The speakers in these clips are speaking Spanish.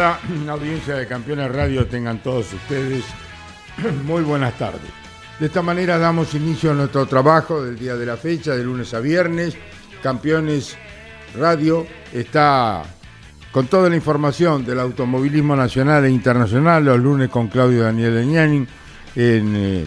Cada audiencia de Campeones Radio tengan todos ustedes muy buenas tardes. De esta manera damos inicio a nuestro trabajo del día de la fecha, de lunes a viernes. Campeones Radio está con toda la información del automovilismo nacional e internacional, los lunes con Claudio Daniel Leñani en eh,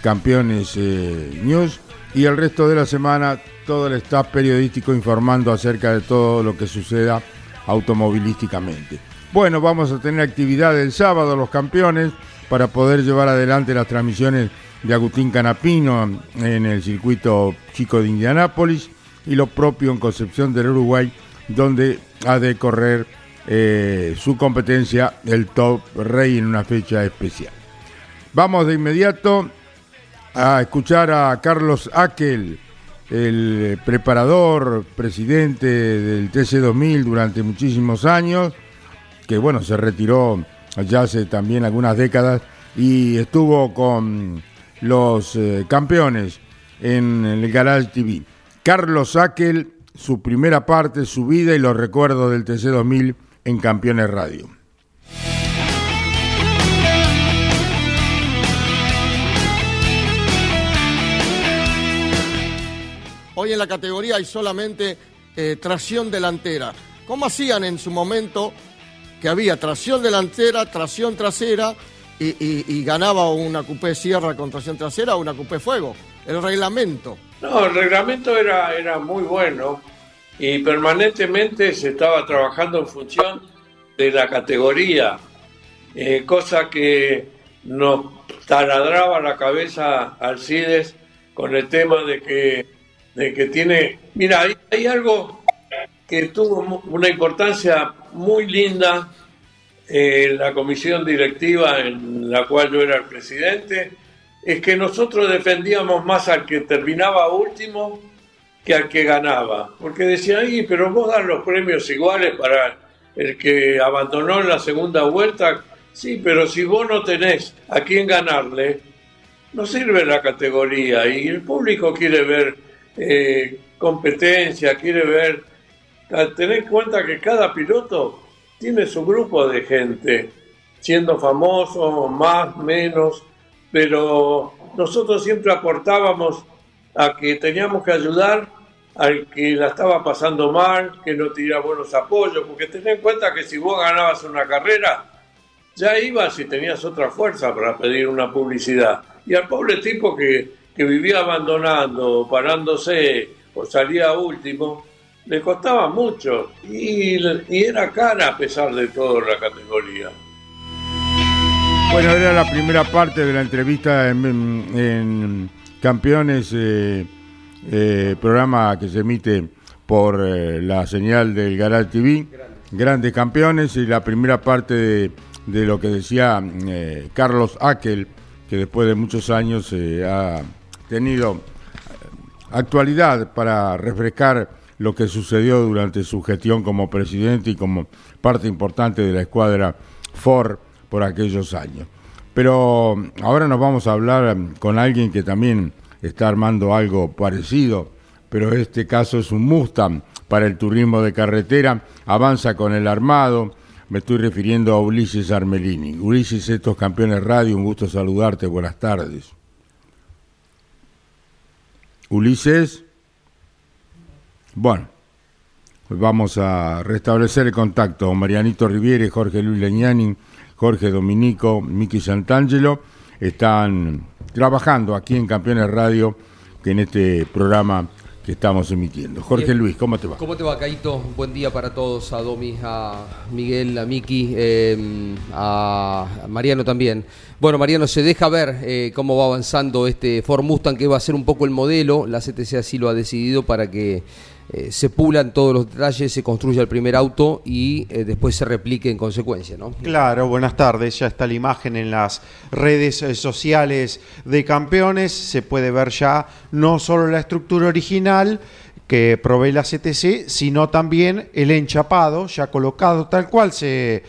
Campeones eh, News y el resto de la semana todo el staff periodístico informando acerca de todo lo que suceda automovilísticamente. Bueno, vamos a tener actividad el sábado, los campeones, para poder llevar adelante las transmisiones de Agustín Canapino en el circuito chico de Indianápolis y lo propio en Concepción del Uruguay, donde ha de correr eh, su competencia el Top Rey en una fecha especial. Vamos de inmediato a escuchar a Carlos Akel, el preparador, presidente del TC2000 durante muchísimos años, que bueno, se retiró ya hace también algunas décadas y estuvo con los eh, campeones en el Garage TV. Carlos Akel, su primera parte, su vida y los recuerdos del TC2000 en Campeones Radio. Hoy en la categoría hay solamente eh, tracción delantera. ¿Cómo hacían en su momento que había tracción delantera, tracción trasera y, ganaba una coupé sierra con tracción trasera o una coupé fuego. El reglamento. No, el reglamento era, era muy bueno y permanentemente se estaba trabajando en función de la categoría, eh, cosa que nos taladraba la cabeza Alcides con el tema de que, de que tiene... Mira, hay, hay algo que tuvo una importancia muy linda en la comisión directiva en la cual yo era el presidente, es que nosotros defendíamos más al que terminaba último que al que ganaba. Porque decía, ahí, pero vos das los premios iguales para el que abandonó en la segunda vuelta. Sí, pero si vos no tenés a quién ganarle, no sirve la categoría. Y el público quiere ver eh, competencia, quiere ver... Tener en cuenta que cada piloto tiene su grupo de gente, siendo famoso, más, menos, pero nosotros siempre aportábamos a que teníamos que ayudar al que la estaba pasando mal, que no tenía buenos apoyos, porque ten en cuenta que si vos ganabas una carrera, ya ibas y tenías otra fuerza para pedir una publicidad. Y al pobre tipo que, que vivía abandonando, parándose o salía último, le costaba mucho y, era cara a pesar de todo la categoría. Bueno, era la primera parte de la entrevista en, Campeones, eh, eh, programa que se emite por eh, la señal del Garage TV, Grandes Campeones, y la primera parte de, de lo que decía Carlos Akel, que después de muchos años ha tenido actualidad para refrescar lo que sucedió durante su gestión como presidente y como parte importante de la escuadra Ford por aquellos años. Pero ahora nos vamos a hablar con alguien que también está armando algo parecido, pero este caso es un Mustang para el turismo de carretera, avanza con el armado, me estoy refiriendo a Ulises Armelini. Ulises, estos campeones radio, un gusto saludarte, buenas tardes. Ulises. Bueno, vamos a restablecer el contacto. Marianito Riviere, Jorge Luis Leñani, Jorge Dominico, Miki Santangelo están trabajando aquí en Campeones Radio, que en este programa que estamos emitiendo. Jorge Luis, ¿cómo te va? ¿Cómo te va, Caito? Buen día para todos, a Domi, a Miguel, a Miki, em, a Mariano también. Bueno, Mariano, se deja ver eh, cómo va avanzando este Ford Mustang, que va a ser un poco el modelo. La CTC así lo ha decidido para que eh, se pulan todos los detalles, se construya el primer auto y eh, después se replique en consecuencia, ¿no? Claro, buenas tardes. Ya está la imagen en las redes eh, sociales de campeones. Se puede ver ya no solo la estructura original que provee la CTC, sino también el enchapado ya colocado tal cual se...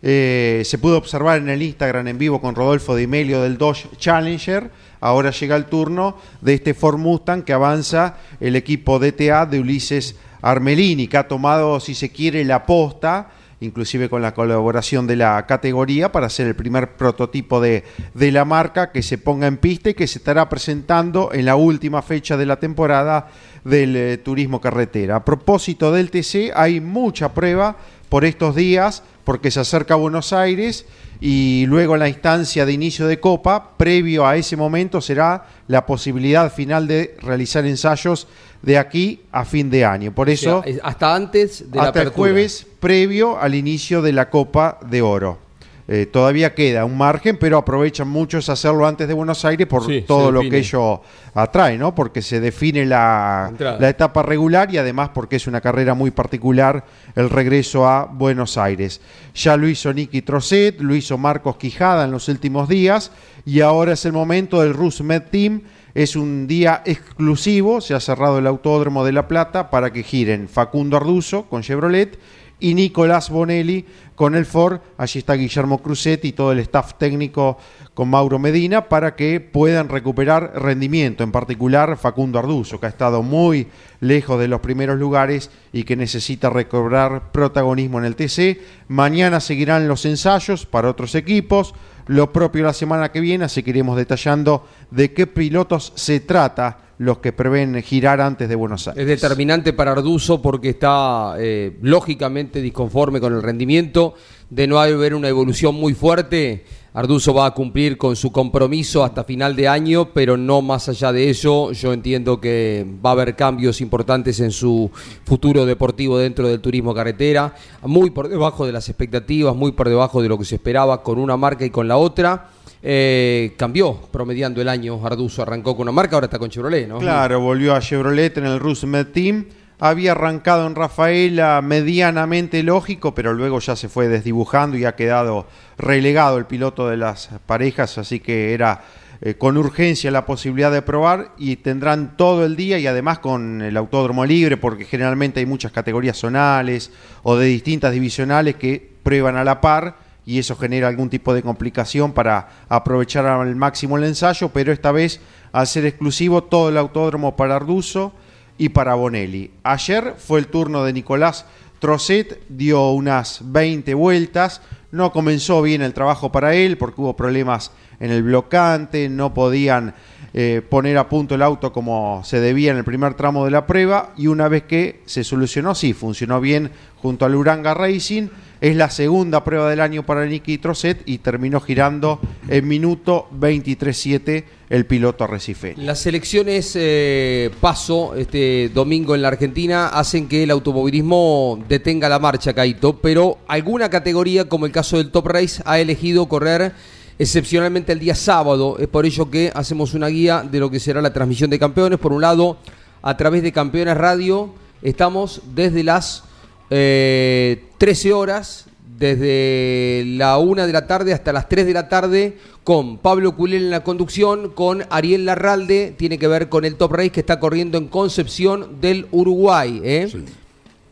se pudo observar en el Instagram en vivo con Rodolfo Di Melio del Dodge Challenger Ahora llega el turno de este Ford Mustang que avanza el equipo DTA de Ulises Armelini, que ha tomado, si se quiere, la posta inclusive con la colaboración de la categoría, para hacer el primer prototipo de, de, la marca que se ponga en pista y que se estará presentando en la última fecha de la temporada del eh, turismo carretera. A propósito del TC, hay mucha prueba por estos días, porque se acerca a Buenos Aires y luego en la instancia de inicio de Copa, previo a ese momento será la posibilidad final de realizar ensayos de aquí a fin de año. Por eso, hasta antes de hasta el jueves previo al inicio de la Copa de Oro. Eh, todavía queda un margen, pero aprovechan muchos hacerlo antes de Buenos Aires por todo lo que ello atrae, ¿no? Porque se define la, la, etapa regular y además porque es una carrera muy particular el regreso a Buenos Aires. Ya lo hizo Nicky Trocet, lo hizo Marcos Quijada en los últimos días y ahora es el momento del Med Team. Es un día exclusivo, se ha cerrado el Autódromo de La Plata para que giren Facundo Arduzo con Chevrolet y Nicolás Bonelli con el Ford. Allí está Guillermo Cruzet y todo el staff técnico con Mauro Medina para que puedan recuperar rendimiento, en particular Facundo Arduzo, que ha estado muy lejos de los primeros lugares y que necesita recobrar protagonismo en el TC. Mañana seguirán los ensayos para otros equipos, lo propio la semana que viene, así que iremos detallando de qué pilotos se trata los que prevén girar antes de Buenos Aires. Es determinante para Arduzo porque está eh, lógicamente disconforme con el rendimiento, de no haber una evolución muy fuerte. Arduzo va a cumplir con su compromiso hasta final de año, pero no más allá de eso. Yo entiendo que va a haber cambios importantes en su futuro deportivo dentro del turismo carretera, muy por debajo de las expectativas, muy por debajo de lo que se esperaba con una marca y con la otra eh, cambió promediando el año. Arduzo arrancó con una marca, ahora está con Chevrolet, ¿no? Claro, volvió a Chevrolet en el Rusmed Team. Había arrancado en Rafaela medianamente lógico, pero luego ya se fue desdibujando y ha quedado relegado el piloto de las parejas, así que era eh, con urgencia la posibilidad de probar y tendrán todo el día y además con el autódromo libre, porque generalmente hay muchas categorías zonales o de distintas divisionales que prueban a la par y eso genera algún tipo de complicación para aprovechar al máximo el ensayo, pero esta vez al ser exclusivo todo el autódromo para Arduzo y para Bonelli. Ayer fue el turno de Nicolás Trocet, dio unas 20 vueltas, no comenzó bien el trabajo para él porque hubo problemas en el blocante, no podían eh, poner a punto el auto como se debía en el primer tramo de la prueba y una vez que se solucionó, sí, funcionó bien junto al Uranga Racing es la segunda prueba del año para Nicky Trocet y terminó girando en minuto 23-7 el piloto Recife. Las elecciones eh, paso este domingo en la Argentina hacen que el automovilismo detenga la marcha, Caito, pero alguna categoría, como el caso del Top Race, ha elegido correr excepcionalmente el día sábado. Es por ello que hacemos una guía de lo que será la transmisión de campeones. Por un lado, a través de Campeones Radio, estamos desde las eh, 13 horas, desde la 1 de la tarde hasta las 3 de la tarde, con Pablo Culel en la conducción, con Ariel Larralde, tiene que ver con el Top Race que está corriendo en Concepción del Uruguay. ¿eh?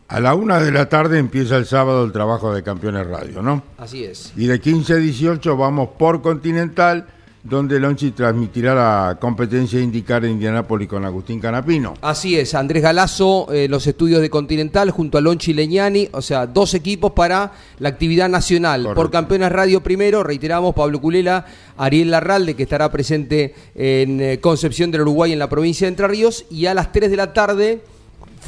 A la 1 de la tarde empieza el sábado el trabajo de Campeones Radio, ¿no? Así es. Y de 15 a 18 vamos por Continental donde Lonchi transmitirá la competencia indicar en Indianápolis con Agustín Canapino. Así es, Andrés Galazo, eh, los estudios de Continental junto a Lonchi Leñani, o sea, dos equipos para la actividad nacional. Por Campeones Radio primero, reiteramos, Pablo Culela, Ariel Larralde, que estará presente en eh, Concepción del Uruguay en la provincia de Entre Ríos, y a las 3 de la tarde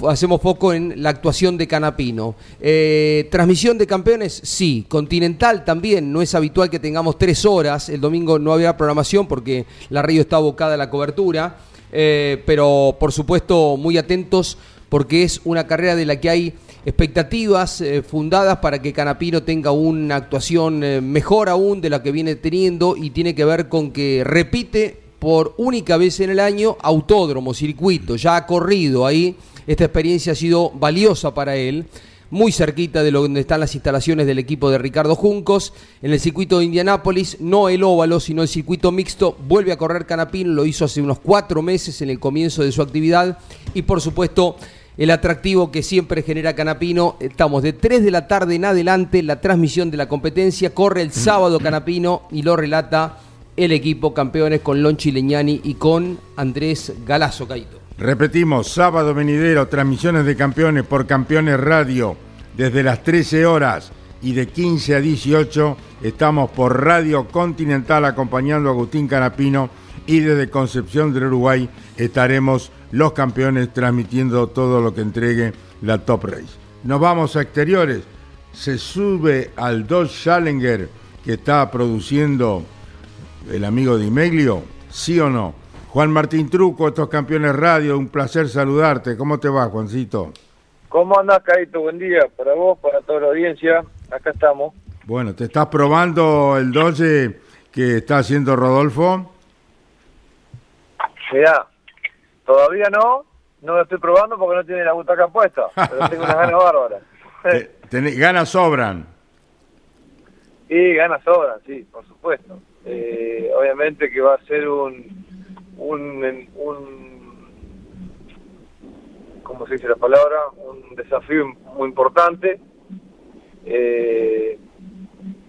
hacemos foco en la actuación de Canapino. Eh, transmisión de campeones, sí. Continental también. No es habitual que tengamos tres horas. El domingo no había programación porque la radio está abocada a la cobertura. Eh, pero por supuesto muy atentos porque es una carrera de la que hay expectativas eh, fundadas para que Canapino tenga una actuación mejor aún de la que viene teniendo y tiene que ver con que repite por única vez en el año autódromo, circuito, ya ha corrido ahí esta experiencia ha sido valiosa para él, muy cerquita de donde están las instalaciones del equipo de Ricardo Juncos, en el circuito de Indianápolis, no el óvalo, sino el circuito mixto, vuelve a correr Canapín, lo hizo hace unos cuatro meses en el comienzo de su actividad y por supuesto el atractivo que siempre genera Canapino. Estamos de 3 de la tarde en adelante, la transmisión de la competencia corre el sábado Canapino y lo relata el equipo campeones con Lonchi Leñani y con Andrés Galazo Caito. Repetimos, sábado venidero, transmisiones de campeones por Campeones Radio, desde las 13 horas y de 15 a 18 estamos por Radio Continental acompañando a Agustín Canapino y desde Concepción del Uruguay estaremos los campeones transmitiendo todo lo que entregue la Top Race. Nos vamos a exteriores, se sube al Dodge Challenger que está produciendo el amigo Di Meglio, sí o no. Juan Martín Truco, estos campeones radio, un placer saludarte. ¿Cómo te va, Juancito? ¿Cómo andás, Caito? Buen día para vos, para toda la audiencia. Acá estamos. Bueno, ¿te estás probando el 12 que está haciendo Rodolfo? Mirá, todavía no, no lo estoy probando porque no tiene la butaca puesta, pero tengo unas ganas bárbaras. ¿Ganas sobran? Sí, ganas sobran, sí, por supuesto. Eh, obviamente que va a ser un un, un ¿cómo se dice la palabra? Un desafío muy importante. Eh,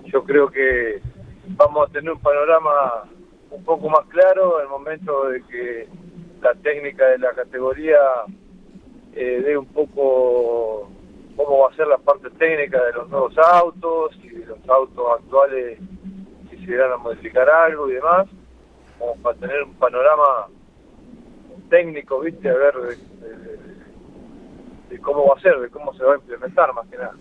yo creo que vamos a tener un panorama un poco más claro en el momento de que la técnica de la categoría eh, dé un poco cómo va a ser la parte técnica de los nuevos autos y de los autos actuales si se irán a modificar algo y demás como para tener un panorama técnico, ¿viste? A ver de, cómo va a ser, de cómo se va a implementar más que nada.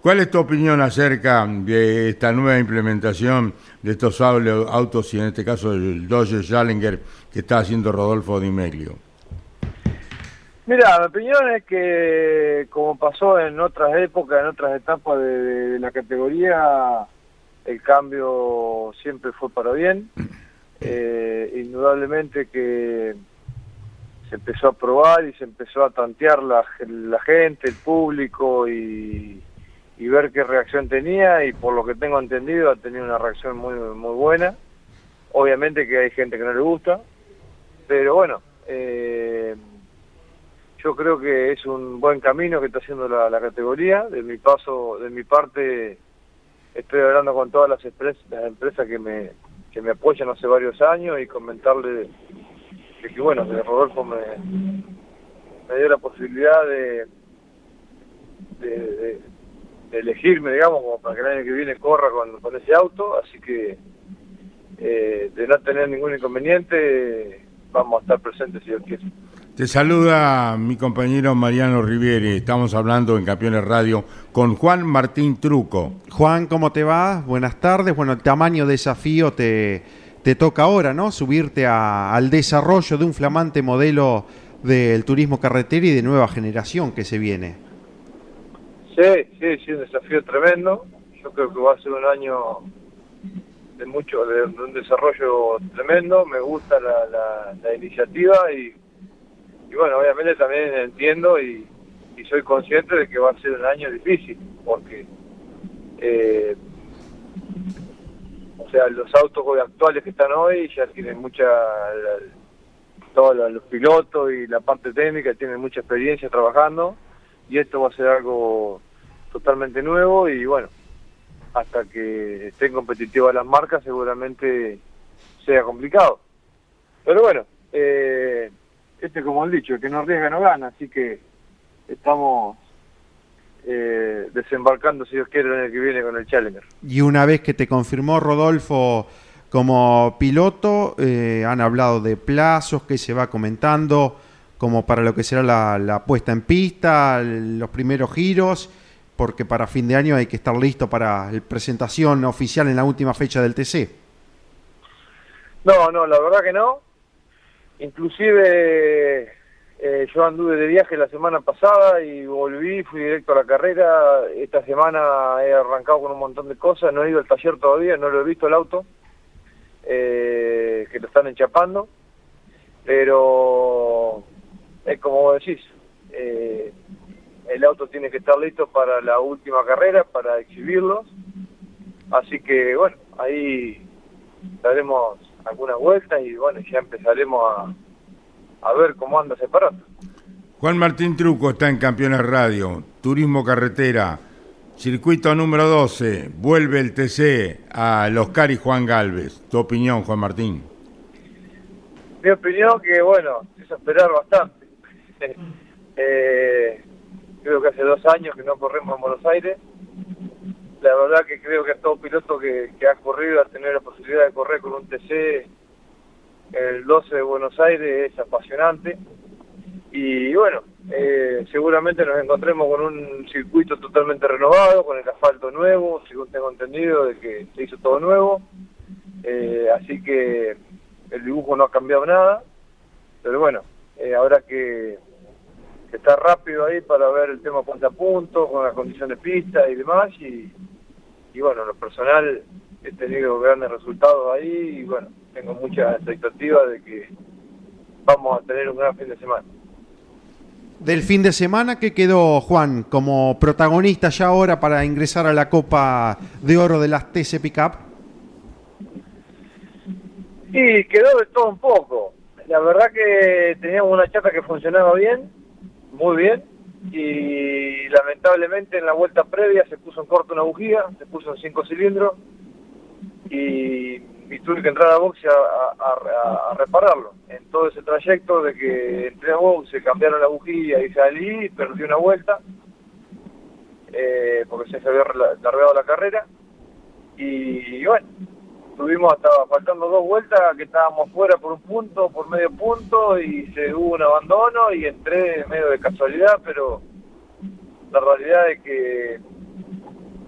¿Cuál es tu opinión acerca de esta nueva implementación de estos autos y en este caso el Dodge Challenger que está haciendo Rodolfo Di Meglio? Mira, mi opinión es que como pasó en otras épocas, en otras etapas de la categoría, el cambio siempre fue para bien. Eh, indudablemente que se empezó a probar y se empezó a tantear la, gente, el público y, ver qué reacción tenía y por lo que tengo entendido ha tenido una reacción muy muy buena. Obviamente que hay gente que no le gusta, pero bueno, eh, yo creo que es un buen camino que está haciendo la, la, categoría. De mi paso, de mi parte, estoy hablando con todas las, las empresas que me que me apoyan hace varios años y comentarle de, que bueno, que Rodolfo me, me dio la posibilidad de, de, elegirme, digamos, como para que el año que viene corra con, con ese auto, así que eh, de no tener ningún inconveniente, vamos a estar presentes si Dios quiere. Te saluda mi compañero Mariano Rivieri. Estamos hablando en Campeones Radio con Juan Martín Truco. Juan, ¿cómo te va? Buenas tardes. Bueno, el tamaño desafío te, te toca ahora, ¿no? Subirte al desarrollo de un flamante modelo del turismo carretera y de nueva generación que se viene. Sí, sí, sí, un desafío tremendo. Yo creo que va a ser un año de mucho, de, un desarrollo tremendo. Me gusta la, la iniciativa y y bueno, obviamente también entiendo y, soy consciente de que va a ser un año difícil, porque eh, o sea, los autos actuales que están hoy ya tienen mucha, todos los pilotos y la parte técnica tienen mucha experiencia trabajando y esto va a ser algo totalmente nuevo y bueno, hasta que estén competitivas las marcas seguramente sea complicado. Pero bueno, eh, este como el dicho, el que no arriesga no gana, así que estamos eh, desembarcando, si Dios quiere, el año que viene con el Challenger. Y una vez que te confirmó Rodolfo como piloto, eh, han hablado de plazos, que se va comentando. como para lo que será la, la puesta en pista, los primeros giros, porque para fin de año hay que estar listo para la presentación oficial en la última fecha del TC. No, no, la verdad que no. Inclusive eh, yo anduve de viaje la semana pasada y volví, fui directo a la carrera. Esta semana he arrancado con un montón de cosas, no he ido al taller todavía, no lo he visto el auto, eh, que lo están enchapando. Pero es como vos decís, eh, el auto tiene que estar listo para la última carrera, para exhibirlos. Así que bueno, ahí daremos algunas vueltas y bueno, ya empezaremos a a ver cómo anda separado. Juan Martín Truco está en Campeones Radio, Turismo Carretera, circuito número 12, vuelve el TC a Los Cari Juan Galvez. Tu opinión, Juan Martín. Mi opinión que, bueno, es esperar bastante. eh, creo que hace dos años que no corremos en Buenos Aires. La verdad que creo que todo piloto que, que ha corrido a tener la posibilidad de correr con un TC el 12 de Buenos Aires es apasionante. Y bueno, eh, seguramente nos encontremos con un circuito totalmente renovado, con el asfalto nuevo, según tengo entendido de que se hizo todo nuevo, eh, así que el dibujo no ha cambiado nada, pero bueno, eh, habrá que, estar rápido ahí para ver el tema punto a punto, con la condición de pista y demás, y, y bueno, lo personal he tenido grandes resultados ahí y bueno, tengo mucha expectativa de que vamos a tener un gran fin de semana. Del fin de semana, ¿qué quedó Juan como protagonista ya ahora para ingresar a la Copa de Oro de las TC Pickup? Sí, quedó de todo un poco. La verdad que teníamos una chata que funcionaba bien, muy bien, y lamentablemente en la vuelta previa se puso en corto una bujía, se puso en cinco cilindros, y, tuve que entrar a boxe a, repararlo. En todo ese trayecto de que entré a boxe, cambiaron la bujía y salí, perdí una vuelta, eh, porque se había largado la carrera. Y, bueno, tuvimos hasta faltando dos vueltas que estábamos fuera por un punto, por medio punto, y se hubo un abandono y entré medio de casualidad, pero la realidad es que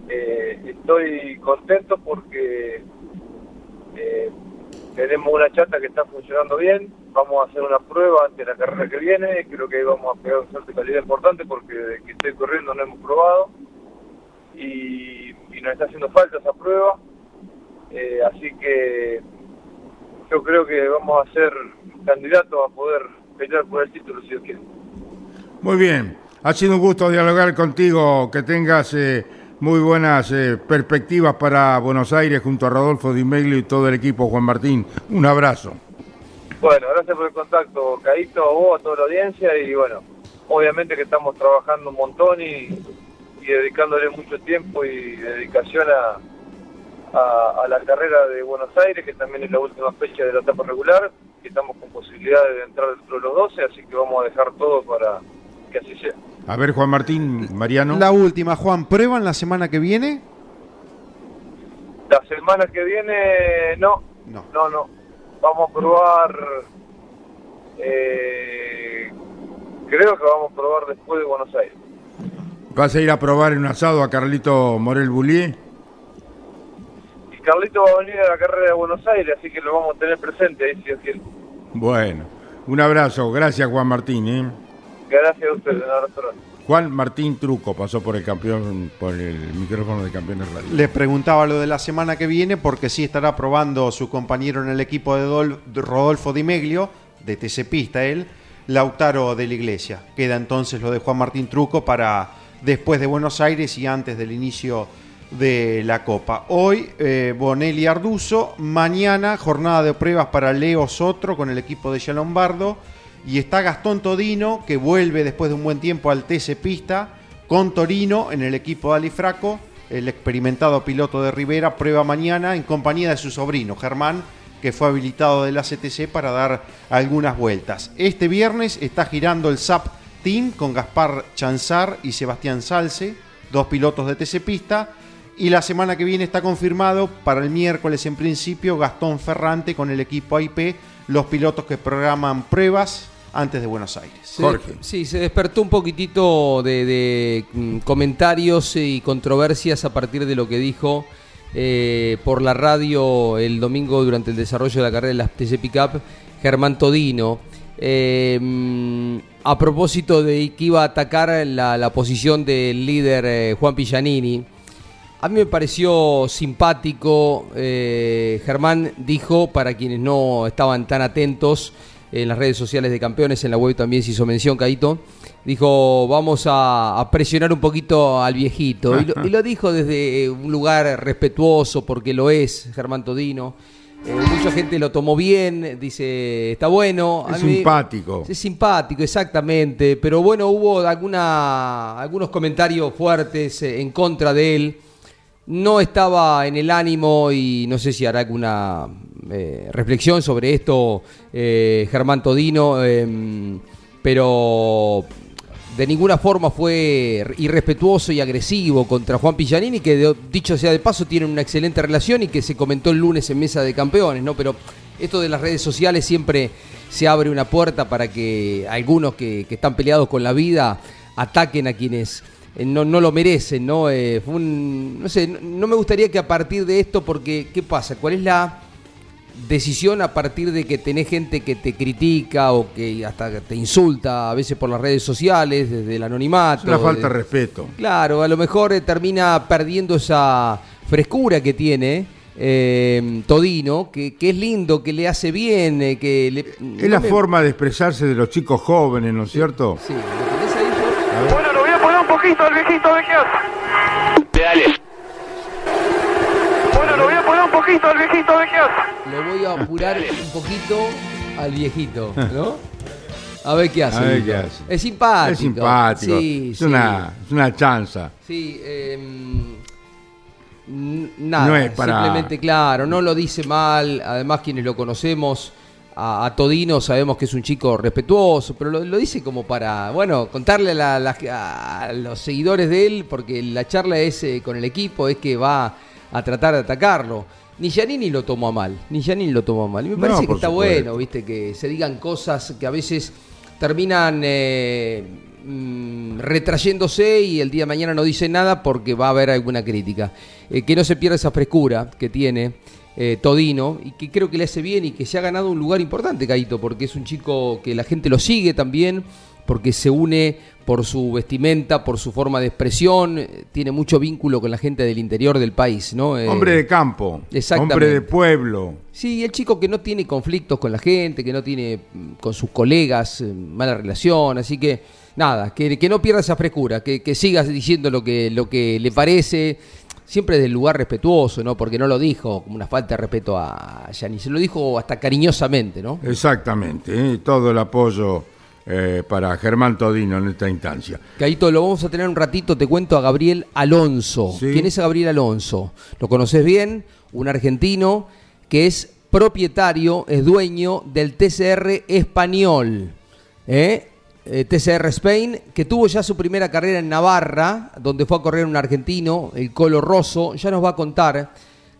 eh, estoy contento porque eh, tenemos una chata que está funcionando bien, vamos a hacer una prueba ante la carrera que viene, creo que vamos a pegar un salto de calidad importante porque de que estoy corriendo no hemos probado. Y, nos está haciendo falta esa prueba, eh, así que yo creo que vamos a ser candidatos a poder pelear por el título si Dios quiere. Muy bien, ha sido un gusto dialogar contigo, que tengas... Eh muy buenas eh, perspectivas para Buenos Aires junto a Rodolfo Di Meglio y todo el equipo, Juan Martín. Un abrazo. Bueno, gracias por el contacto, Caíto, a vos, a toda la audiencia y bueno, obviamente que estamos trabajando un montón y, dedicándole mucho tiempo y dedicación a, a, la carrera de Buenos Aires, que también es la última fecha de la etapa regular, que estamos con posibilidades de entrar dentro de los 12, así que vamos a dejar todo para que así sea. A ver, Juan Martín, Mariano. La última, Juan, ¿prueban la semana que viene? La semana que viene, no. No, no. no. Vamos a probar. Eh, creo que vamos a probar después de Buenos Aires. ¿Vas a ir a probar en un asado a Carlito Morel Bullier? Carlito va a venir a la carrera de Buenos Aires, así que lo vamos a tener presente ahí si Dios quiere. Bueno, un abrazo. Gracias, Juan Martín. ¿eh? Gracias a ustedes, Juan Martín Truco pasó por el campeón, por el micrófono de Campeones Radio. Le preguntaba lo de la semana que viene porque sí estará probando su compañero en el equipo de, Rodolfo Di Meglio, de TC Pista él, Lautaro de la Iglesia. Queda entonces lo de Juan Martín Truco para después de Buenos Aires y antes del inicio de la Copa. Hoy eh, Bonelli Arduzo, mañana jornada de pruebas para Leo Sotro con el equipo de Lombardo y está Gastón Todino, que vuelve después de un buen tiempo al TC Pista, con Torino en el equipo de Alifraco. El experimentado piloto de Rivera prueba mañana en compañía de su sobrino, Germán, que fue habilitado de la CTC para dar algunas vueltas. Este viernes está girando el SAP Team con Gaspar Chanzar y Sebastián Salce, dos pilotos de TC Pista. Y la semana que viene está confirmado para el miércoles en principio Gastón Ferrante con el equipo AIP, los pilotos que programan pruebas antes de Buenos Aires. Jorge. Sí, se despertó un poquitito de, de, mm, comentarios y controversias a partir de lo que dijo eh, por la radio el domingo durante el desarrollo de la carrera de las TC Pickup Germán Todino. eh, mm, a propósito de que iba a atacar la, la posición del líder eh, Juan Pillanini. A mí me pareció simpático. eh, Germán dijo, para quienes no estaban tan atentos en las redes sociales de campeones, en la web también se hizo mención, Caito, dijo, vamos a, a presionar un poquito al viejito. Y lo, y lo dijo desde un lugar respetuoso, porque lo es, Germán Todino. Eh, mucha gente lo tomó bien, dice, está bueno. Es mí- simpático. es simpático, exactamente. Pero bueno, hubo alguna, algunos comentarios fuertes eh, en contra de él. No estaba en el ánimo y no sé si hará alguna eh, reflexión sobre esto eh, Germán Todino, em, pero de ninguna forma fue irrespetuoso y agresivo contra Juan Pillanini, que de- dicho sea de paso tienen una excelente relación y que se comentó el lunes en Mesa de Campeones, ¿no? Pero esto de las redes sociales siempre se abre una puerta para que algunos que, que están peleados con la vida ataquen a quienes no, no lo merecen, ¿no? Eh, fue un- no sé, no, no me gustaría que a partir de esto, porque ¿qué pasa? ¿Cuál es la decisión a partir de que tenés gente que te critica o que hasta te insulta a veces por las redes sociales, desde el anonimato? Es una falta de de- respeto. Claro, a lo mejor eh, termina perdiendo esa frescura que tiene eh, Todino, que, que es lindo, que le hace bien, eh, que le, Es la forma de expresarse de los chicos jóvenes, ¿no es cierto? Sí, ¿lo tenés ahí, George? Bueno, lo poquito al viejito, a ver qué hace. Dale. Bueno, lo voy a poner un poquito al viejito, a ver qué hace. Lo voy a apurar un poquito al viejito, ¿no? A ver qué hace. A ver qué hace. Es simpático. Es simpático. Sí, es, sí. Una, es una chanza. Sí, n- nada, No es para- simplemente claro, no lo dice mal, además quienes lo conocemos a, a Todino sabemos que es un chico respetuoso, pero lo, lo dice como para, bueno, contarle a, la- la- a los seguidores de él, porque la charla es eh, con el equipo, es que va a tratar de atacarlo. Ni Giannini lo tomó a mal, ni Giannini lo tomó a mal. Y me No, parece que está supuesto. bueno, viste, que se digan cosas que a veces terminan eh, mm, retrayéndose y el día de mañana no dice nada porque va a haber alguna crítica. Eh, que no se pierda esa frescura que tiene eh, Todino y que creo que le hace bien y que se ha ganado un lugar importante, Caito, porque es un chico que la gente lo sigue también, porque se une por su vestimenta, por su forma de expresión, eh, tiene mucho vínculo con la gente del interior del país, ¿no? Eh, Hombre de campo, hombre de pueblo. Sí, el chico que no tiene conflictos con la gente, que no tiene mm, con sus colegas eh, mala relación, así que nada, que, que no pierda esa frescura, que, que siga diciendo lo que, lo que le parece, siempre del lugar respetuoso, ¿no? Porque no lo dijo como una falta de respeto a Yanni, se lo dijo hasta cariñosamente, ¿no? Exactamente, ¿eh? todo el apoyo eh, para Germán Todino en esta instancia. Caito, lo vamos a tener un ratito, te cuento a Gabriel Alonso. Sí. ¿Quién es Gabriel Alonso? Lo conoces bien, un argentino que es propietario, es dueño del TCR español. ¿eh? Eh, TCR Spain, que tuvo ya su primera carrera en Navarra, donde fue a correr un argentino, el Colo Rosso, ya nos va a contar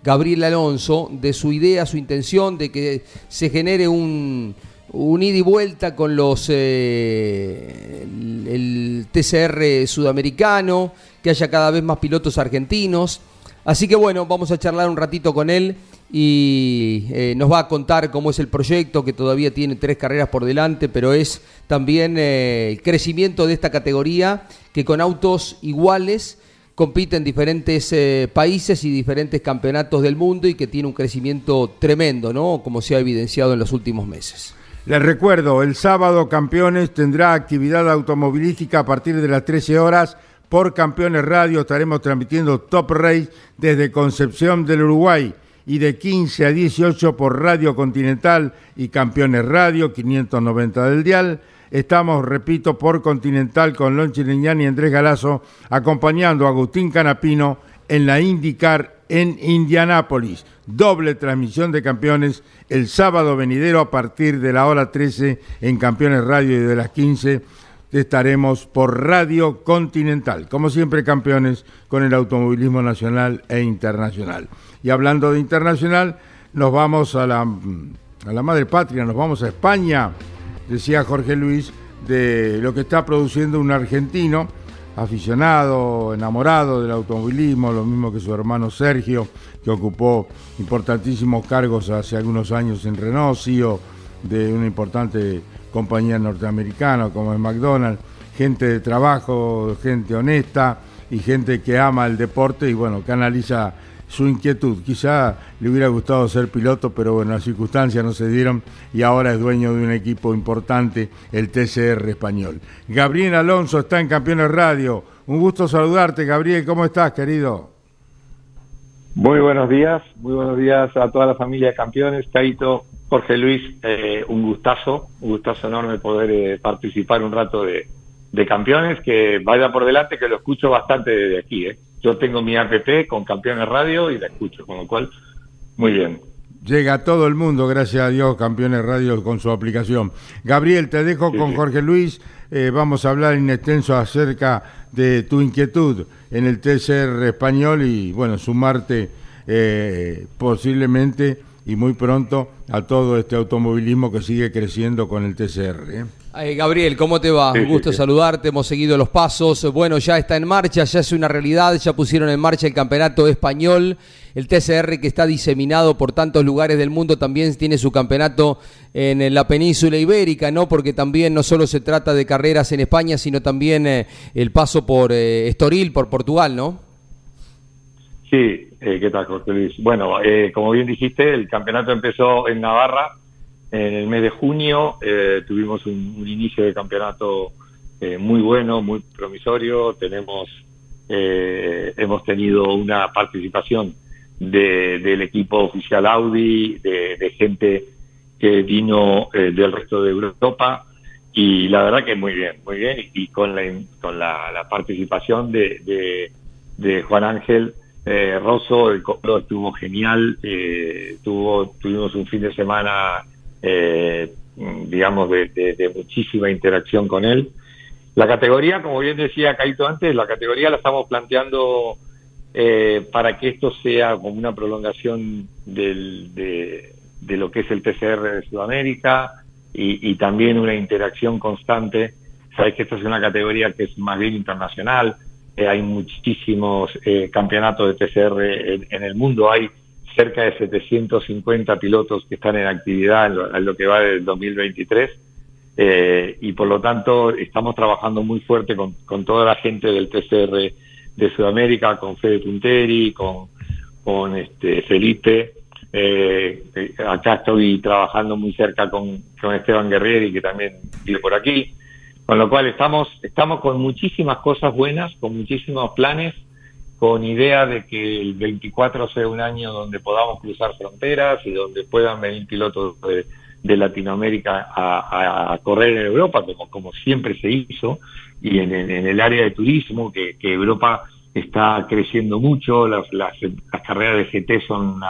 Gabriel Alonso de su idea, su intención de que se genere un, un ida y vuelta con los eh, el, el TCR sudamericano, que haya cada vez más pilotos argentinos. Así que bueno, vamos a charlar un ratito con él y eh, nos va a contar cómo es el proyecto, que todavía tiene tres carreras por delante, pero es también eh, el crecimiento de esta categoría que con autos iguales compite en diferentes eh, países y diferentes campeonatos del mundo y que tiene un crecimiento tremendo, ¿no? Como se ha evidenciado en los últimos meses. Les recuerdo, el sábado Campeones tendrá actividad automovilística a partir de las 13 horas por Campeones Radio. Estaremos transmitiendo Top Race desde Concepción del Uruguay y de 15 a 18 por Radio Continental y Campeones Radio 590 del Dial. Estamos, repito, por Continental con Lonchi Leñani y Andrés Galazo, acompañando a Agustín Canapino en la IndyCar en Indianápolis. Doble transmisión de campeones el sábado venidero a partir de la hora 13 en Campeones Radio y de las 15 estaremos por Radio Continental. Como siempre, campeones con el automovilismo nacional e internacional. Y hablando de internacional, nos vamos a la, a la madre patria, nos vamos a España decía Jorge Luis, de lo que está produciendo un argentino aficionado, enamorado del automovilismo, lo mismo que su hermano Sergio, que ocupó importantísimos cargos hace algunos años en Renault, CEO de una importante compañía norteamericana como es McDonald's, gente de trabajo, gente honesta y gente que ama el deporte y bueno, que analiza su inquietud. Quizá le hubiera gustado ser piloto, pero bueno, las circunstancias no se dieron y ahora es dueño de un equipo importante, el TCR español. Gabriel Alonso está en Campeones Radio. Un gusto saludarte, Gabriel. ¿Cómo estás, querido? Muy buenos días, muy buenos días a toda la familia de campeones, Caito, Jorge Luis, eh, un gustazo, un gustazo enorme poder eh, participar un rato de, de campeones, que vaya por delante, que lo escucho bastante desde aquí. ¿eh? Yo tengo mi app con Campeones Radio y la escucho, con lo cual, muy bien. Llega a todo el mundo, gracias a Dios, Campeones Radio con su aplicación. Gabriel, te dejo con Jorge Luis. Eh, vamos a hablar en extenso acerca de tu inquietud en el TCR español y, bueno, sumarte eh, posiblemente y muy pronto a todo este automovilismo que sigue creciendo con el TCR. ¿eh? Gabriel, ¿cómo te va? Un gusto saludarte, hemos seguido los pasos. Bueno, ya está en marcha, ya es una realidad, ya pusieron en marcha el campeonato español. El TCR que está diseminado por tantos lugares del mundo también tiene su campeonato en la península ibérica, ¿no? Porque también no solo se trata de carreras en España, sino también eh, el paso por eh, Estoril, por Portugal, ¿no? Sí, eh, ¿qué tal, Jorge Luis? Bueno, como bien dijiste, el campeonato empezó en Navarra en el mes de junio eh, tuvimos un, inicio de campeonato eh, muy bueno, muy promisorio. Tenemos, eh, hemos tenido una participación del equipo oficial Audi, de, gente que vino del resto de Europa y la verdad que muy bien, muy bien y, con la con la, participación de, de, Juan Ángel eh, Rosso, el estuvo genial, tuvo, tuvimos un fin de semana eh, digamos, de, muchísima interacción con él. La categoría, como bien decía Caito antes, la categoría la estamos planteando eh, para que esto sea como una prolongación de, lo que es el TCR de Sudamérica y, también una interacción constante. Sabes que esta es una categoría que es más bien internacional, eh, hay muchísimos eh, campeonatos de TCR en, el mundo, hay cerca de 750 pilotos que están en actividad en lo, que va del 2023 eh, y por lo tanto estamos trabajando muy fuerte con, toda la gente del TCR de Sudamérica, con Fede Punteri, con, con este Felipe. Eh, eh, acá estoy trabajando muy cerca con, con Esteban Guerrieri, que también vive por aquí. Con lo cual estamos, estamos con muchísimas cosas buenas, con muchísimos planes con idea de que el 24 sea un año donde podamos cruzar fronteras y donde puedan venir pilotos de, Latinoamérica a, correr en Europa, como, como siempre se hizo, y en, el área de turismo, que, Europa está creciendo mucho, las, las, carreras de GT son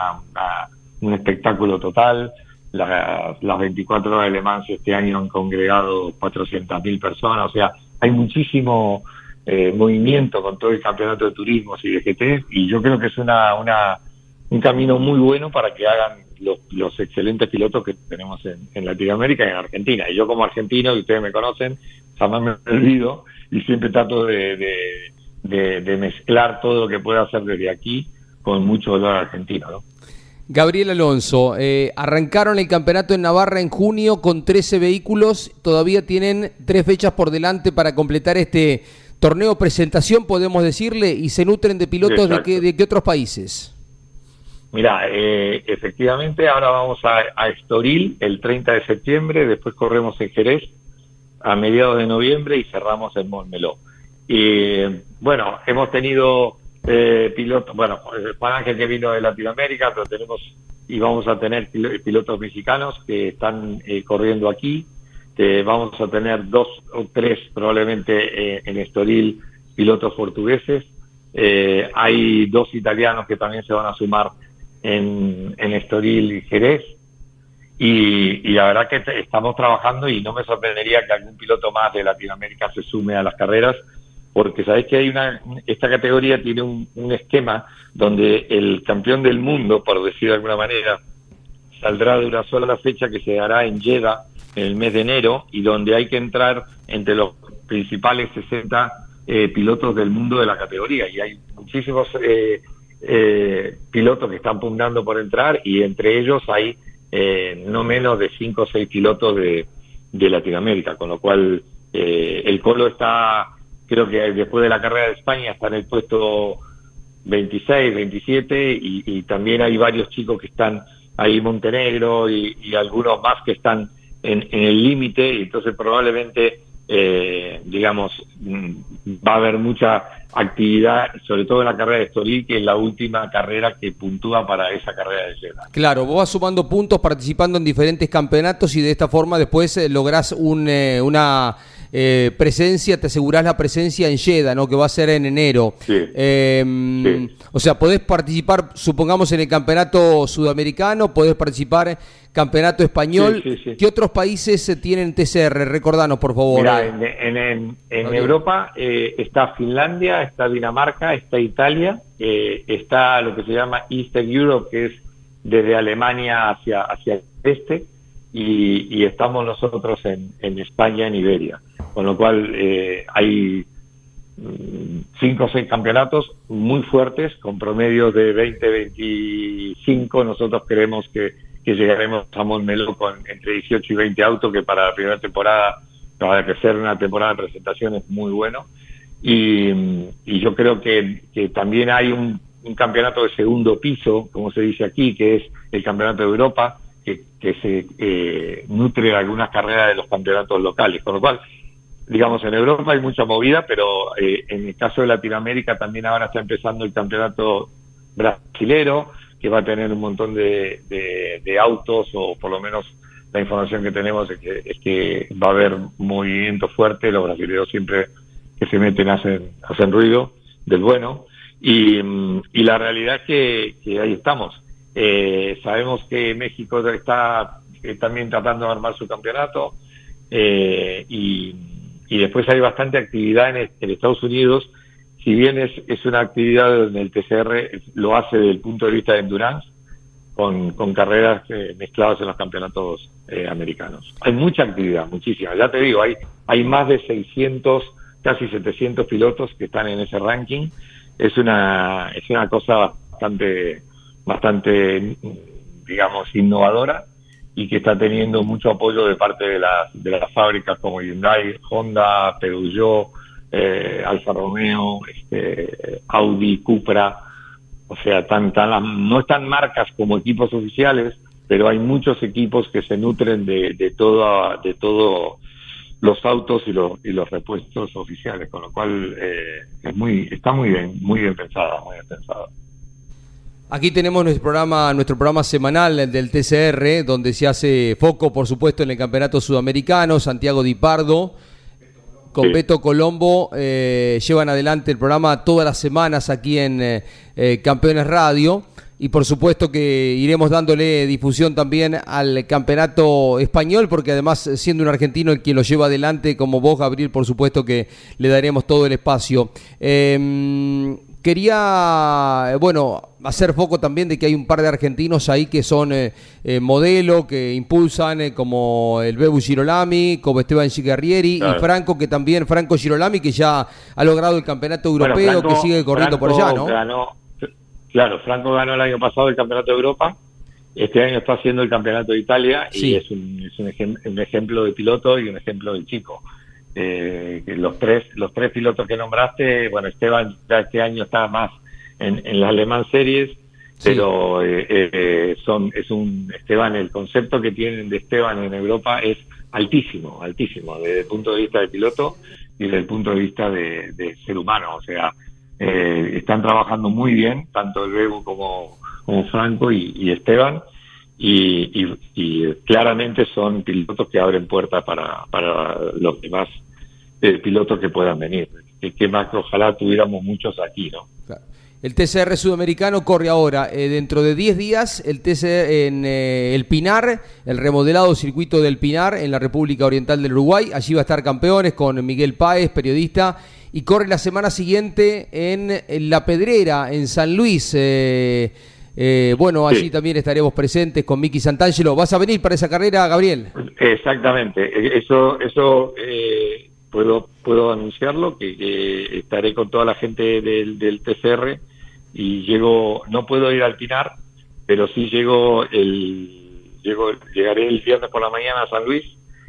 un espectáculo total, las 24 horas de Le Mans este año han congregado 400.000 personas, o sea, hay muchísimo eh, movimiento con todo el campeonato de turismo y de y yo creo que es una, una un camino muy bueno para que hagan los, los excelentes pilotos que tenemos en, Latinoamérica y en Argentina. Y yo como argentino, y ustedes me conocen, jamás me olvido y siempre trato de, de, de, mezclar todo lo que pueda hacer desde aquí con mucho dolor argentino. ¿no? Gabriel Alonso, eh, arrancaron el campeonato en Navarra en junio con 13 vehículos, todavía tienen tres fechas por delante para completar este torneo presentación, podemos decirle, y se nutren de pilotos de qué, de qué otros países. Mira, eh, efectivamente ahora vamos a, Estoril el 30 de septiembre, después corremos en Jerez a mediados de noviembre y cerramos en Montmeló. Y bueno, hemos tenido eh, pilotos, bueno, Juan Ángel que vino de Latinoamérica, pero tenemos y vamos a tener pilotos mexicanos que están eh, corriendo aquí vamos a tener dos o tres probablemente eh, en Estoril pilotos portugueses. Eh, hay dos italianos que también se van a sumar en, en Estoril y Jerez. Y, la verdad que estamos trabajando y no me sorprendería que algún piloto más de Latinoamérica se sume a las carreras, porque sabéis que hay una, esta categoría tiene un, esquema donde el campeón del mundo, por decir de alguna manera, saldrá de una sola fecha que se dará en Jeddah en el mes de enero y donde hay que entrar entre los principales 60 eh, pilotos del mundo de la categoría. Y hay muchísimos eh, eh, pilotos que están pugnando por entrar y entre ellos hay eh, no menos de 5 o 6 pilotos de, de Latinoamérica, con lo cual eh, el Colo está, creo que después de la carrera de España está en el puesto 26, 27 y, también hay varios chicos que están ahí Montenegro y, algunos más que están en, en el límite y entonces probablemente eh, digamos mm, va a haber mucha actividad sobre todo en la carrera de Estoril que es la última carrera que puntúa para esa carrera de Jeddah. Claro, vos vas sumando puntos participando en diferentes campeonatos y de esta forma después eh, lográs un, eh, una eh, presencia, te asegurás la presencia en Jeddah, ¿no? Que va a ser en enero. Sí. Eh, O sea, podés participar, supongamos, en el campeonato sudamericano, podés participar en campeonato español. Sí, sí, sí. ¿Qué otros países eh, tienen TCR? Recordanos, por favor. Mirá, en, en, en-. Europa eh, está Finlandia, está Dinamarca, está Italia, eh, está lo que se llama Eastern Europe, que es desde Alemania hacia, hacia el este, y, y estamos nosotros en, en España, en Iberia. Con lo cual eh, hay mm, cinco o seis campeonatos muy fuertes, con promedios de 20, 25. Nosotros creemos que, que llegaremos a Montmeló con entre 18 y 20 autos, que para la primera temporada va a ser una temporada de presentaciones muy bueno. Y, y yo creo que, también hay un, campeonato de segundo piso, como se dice aquí, que es el Campeonato de Europa, que, que se eh, nutre algunas carreras de los campeonatos locales. Con lo cual, digamos, en Europa hay mucha movida, pero eh, en el caso de Latinoamérica también ahora está empezando el campeonato brasilero, que va a tener un montón de, de- autos, o por lo menos la información que tenemos es que, es que va a haber movimiento fuerte, los brasileños siempre que se meten hacen, hacen ruido del bueno, y, y la realidad es que, que ahí estamos. Eh, sabemos que México está eh, también tratando de armar su campeonato, eh, y, y después hay bastante actividad en, en Estados Unidos, si bien es, es una actividad donde el TCR lo hace desde el punto de vista de endurance, con, con carreras eh, mezcladas en los campeonatos eh, americanos. Hay mucha actividad, muchísima. Ya te digo, hay, hay más de 600, casi 700 pilotos que están en ese ranking. Es una, es una cosa bastante, bastante, digamos, innovadora y que está teniendo mucho apoyo de parte de las, de las fábricas como Hyundai, Honda, Peugeot, eh, Alfa Romeo, este, Audi, Cupra, o sea, tan, tan no están marcas como equipos oficiales, pero hay muchos equipos que se nutren de, de toda, de todo los autos y los, y los repuestos oficiales, con lo cual eh, es muy, está muy bien, muy bien pensada, muy bien pensada. Aquí tenemos nuestro programa, nuestro programa semanal del TCR, donde se hace foco, por supuesto, en el Campeonato Sudamericano, Santiago Di Pardo. Con Sí. Beto Colombo eh, llevan adelante el programa todas las semanas aquí en eh, eh, Campeones Radio. Y por supuesto que iremos dándole difusión también al campeonato español, porque además, siendo un argentino el quien lo lleva adelante, como vos, Gabriel, por supuesto que le daremos todo el espacio. Eh, quería, eh, bueno, hacer foco también de que hay un par de argentinos ahí que son eh, eh, modelo, que impulsan, eh, como el Bebu Girolami, como Esteban Chigarrieri Claro. y Franco, que también, Franco Girolami, que ya ha logrado el campeonato europeo, Bueno, que sigue corriendo por allá, ¿no? ganó- claro, Franco ganó el año pasado el Campeonato de Europa. Este año está haciendo el Campeonato de Italia Sí. y es, un, es un, ejem- un ejemplo de piloto y un ejemplo de chico. Eh, los tres los tres pilotos que nombraste, bueno, Esteban ya este año está más en, en las Le Mans Series, Sí. pero eh, eh, son es un Esteban el concepto que tienen de Esteban en Europa es altísimo, altísimo desde el punto de vista de piloto y desde el punto de vista de, de ser humano, o sea, eh, están trabajando muy bien, tanto el Bebu como, como Franco y, y Esteban, y, y- claramente son pilotos que abren puertas para, para los demás eh, pilotos que puedan venir. Que, que más ojalá tuviéramos muchos aquí, ¿no? El TCR sudamericano corre ahora, eh, dentro de 10 días, el TCR en eh, el Pinar, el remodelado circuito del Pinar en la República Oriental del Uruguay. Allí va a estar campeones con Miguel Páez, periodista, y corre la semana siguiente en, en La Pedrera, en San Luis. eh, Eh, bueno, allí Sí. también estaremos presentes con Miki Santangelo. ¿Vas a venir para esa carrera, Gabriel? Exactamente, E- eso, eso eh, puedo, puedo anunciarlo, que, que estaré con toda la gente del, del TCR y llego, no puedo ir al Pinar, pero sí llego el, llego, llegaré el viernes por la mañana a San Luis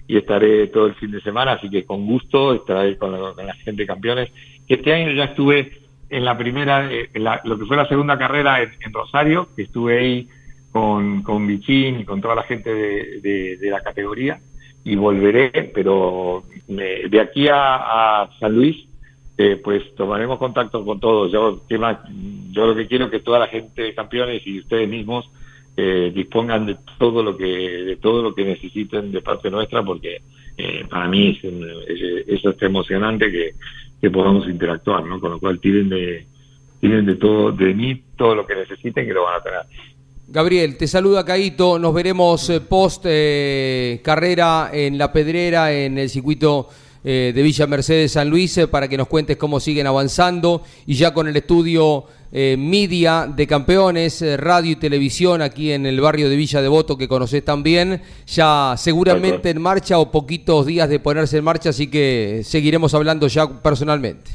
y estaré todo el fin de semana, así que con gusto estaré con la, con la gente de campeones. Este año ya estuve en la primera, eh, en la- lo que fue la segunda carrera en, Rosario, que estuve ahí con, con Bichín y con toda la gente de, de- la categoría y volveré, pero me- de aquí a, a San Luis, eh, pues tomaremos contacto con todos. Yo, yo lo que quiero es que toda la gente de campeones y ustedes mismos eh, dispongan de todo lo que de todo lo que necesiten de parte nuestra, porque eh, para mí es, es- es emocionante que, que podamos interactuar, ¿no? Con lo cual tienen de tienen de todo de mí todo lo que necesiten que lo van a tener. Gabriel, te saluda Caito. Nos veremos eh, post eh, carrera en La Pedrera, en el circuito eh, de Villa Mercedes San Luis, eh, para que nos cuentes cómo siguen avanzando. Y ya con el estudio eh, Media de Campeones, eh, radio y televisión aquí en el barrio de Villa Devoto, que conoces también, ya seguramente en marcha o poquitos días de ponerse en marcha, así que seguiremos hablando ya personalmente.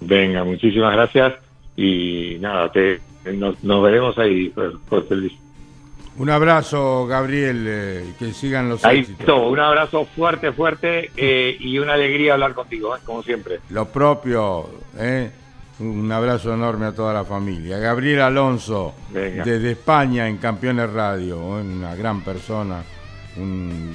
Venga, muchísimas gracias y nada, te, nos, nos veremos ahí, José Luis. Un abrazo, Gabriel, eh, que sigan los Ahí éxitos. todo, un abrazo fuerte, fuerte eh, y una alegría hablar contigo, ¿eh? como siempre. Lo propio, un abrazo enorme a toda la familia. Gabriel Alonso, Venga. desde España en Campeones Radio, una gran persona, un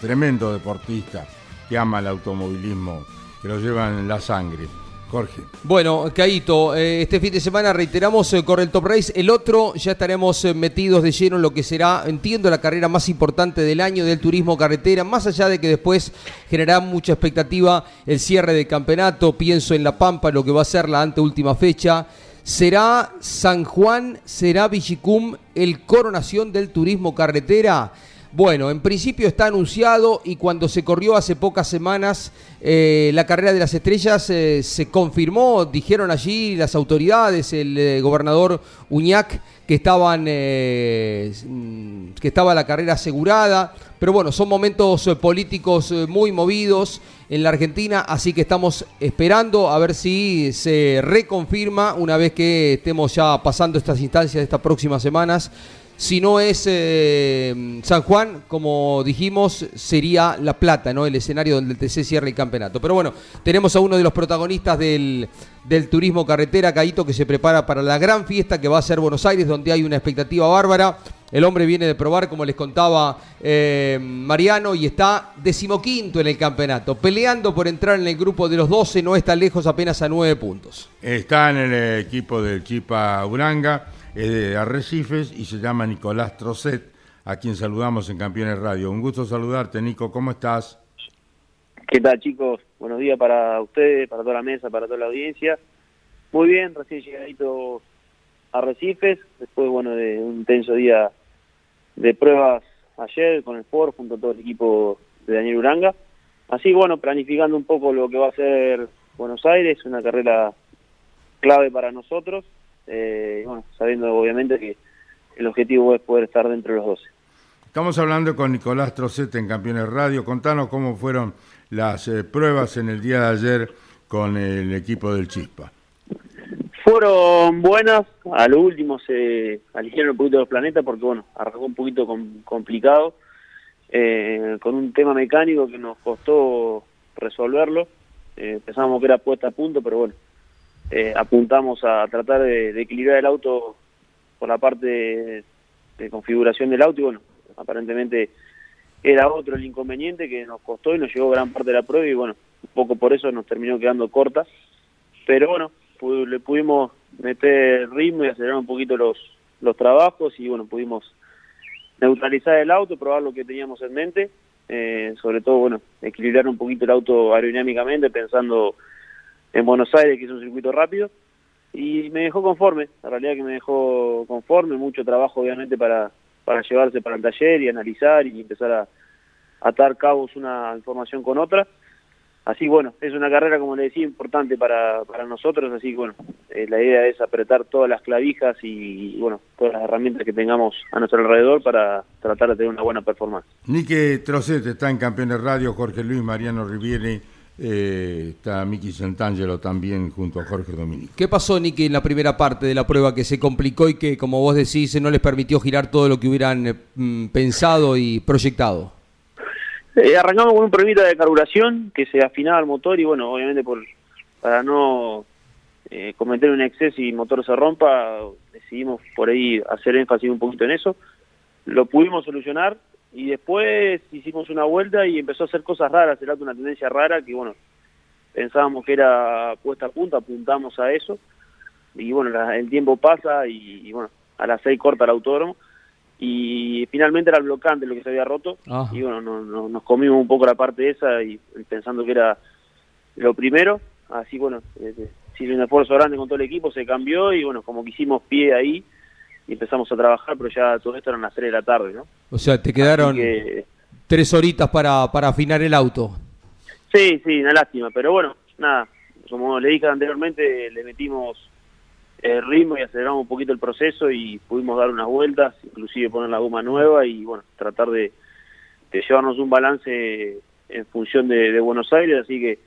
tremendo deportista que ama el automovilismo, que lo lleva en la sangre. Jorge. Bueno, Caito, eh, este fin de semana reiteramos, eh, corre el Top Race. El otro ya estaremos eh, metidos de lleno en lo que será, entiendo, la carrera más importante del año del turismo carretera, más allá de que después generará mucha expectativa el cierre del campeonato. Pienso en La Pampa, lo que va a ser la anteúltima fecha. ¿Será San Juan, será Villicum el coronación del turismo carretera? Bueno, en principio está anunciado y cuando se corrió hace pocas semanas eh, la carrera de las estrellas eh, se confirmó, dijeron allí las autoridades, el eh, gobernador Uñac, que estaban mm, que estaba la carrera asegurada, pero bueno, son momentos políticos muy movidos en la Argentina, así que estamos esperando a ver si se reconfirma una vez que estemos ya pasando estas instancias de estas próximas semanas. Si no es eh, San Juan, como dijimos, sería La Plata, ¿no? El escenario donde el TC cierra el campeonato. Pero bueno, tenemos a uno de los protagonistas del, del turismo carretera, Caíto, que se prepara para la gran fiesta que va a ser Buenos Aires, donde hay una expectativa bárbara. El hombre viene de probar, como les contaba eh, Mariano, y está decimoquinto en el campeonato, peleando por entrar en el grupo de los 12, no está lejos, apenas a 9 puntos. Está en el equipo del Chipa Uranga, es de Arrecifes y se llama Nicolás Trocet, a quien saludamos en Campeones Radio. Un gusto saludarte, Nico, ¿cómo estás? ¿Qué tal, chicos? Buenos días para ustedes, para toda la mesa, para toda la audiencia. Muy bien, recién llegadito a Recifes, después, bueno, de un intenso día de pruebas ayer con el Ford junto a todo el equipo de Daniel Uranga. Así, bueno, planificando un poco lo que va a ser Buenos Aires, una carrera clave para nosotros, eh, bueno, sabiendo obviamente que el objetivo es poder estar dentro de los 12. Estamos hablando con Nicolás Trocet en Campeones Radio. Contanos cómo fueron las eh, pruebas en el día de ayer con el equipo del Chispa. Fueron buenas, a lo último se aligeraron un poquito los planetas porque bueno, arrancó un poquito com- complicado, eh, con un tema mecánico que nos costó resolverlo, eh, pensábamos que era puesta a punto, pero bueno, eh, apuntamos a tratar de, equilibrar el auto por la parte de, configuración del auto y bueno, aparentemente era otro el inconveniente que nos costó y nos llevó gran parte de la prueba y bueno, un poco por eso nos terminó quedando corta, pero bueno, le pudimos meter ritmo y acelerar un poquito los, los trabajos y bueno, pudimos neutralizar el auto, probar lo que teníamos en mente, eh, sobre todo, bueno, equilibrar un poquito el auto aerodinámicamente pensando en Buenos Aires, que es un circuito rápido, y me dejó conforme, la realidad que me dejó conforme, mucho trabajo obviamente para, para llevarse para el taller y analizar y empezar a atar cabos una información con otra, así bueno, es una carrera, como le decía, importante para, para nosotros, así bueno, eh, la idea es apretar todas las clavijas y, bueno, todas las herramientas que tengamos a nuestro alrededor para tratar de tener una buena performance. Nique Trocet está en Campeones Radio, Jorge Luis, Mariano Riviere, eh, está Miki Santangelo también junto a Jorge Dominico. ¿Qué pasó, Nicky, en la primera parte de la prueba que se complicó y que, como vos decís, no les permitió girar todo lo que hubieran eh, mm, pensado y proyectado? Eh, arrancamos con un problemita de carburación que se afinaba el motor y bueno, obviamente por para no eh, cometer un exceso y el motor se rompa, decidimos por ahí hacer énfasis un poquito en eso. Lo pudimos solucionar y después hicimos una vuelta y empezó a hacer cosas raras, el auto una tendencia rara que bueno, pensábamos que era puesta a punta, apuntamos a eso. Y bueno, la- el tiempo pasa y, y, bueno, a las seis corta el autódromo. Y finalmente era el blocante lo que se había roto. Ajá. y bueno, no- no- nos comimos un poco la parte esa y pensando que era lo primero, así bueno, eh, eh, un esfuerzo grande con todo el equipo, se cambió y bueno, como que hicimos pie ahí y empezamos a trabajar, pero ya todo esto eran las 3 de la tarde, ¿no? O sea, te quedaron que- tres horitas para, para afinar el auto. Sí, sí, una lástima, pero bueno, nada, como le dije anteriormente, le metimos el ritmo y aceleramos un poquito el proceso y pudimos dar unas vueltas, inclusive poner la goma nueva y bueno, tratar de, de llevarnos un balance en función de, de Buenos Aires, así que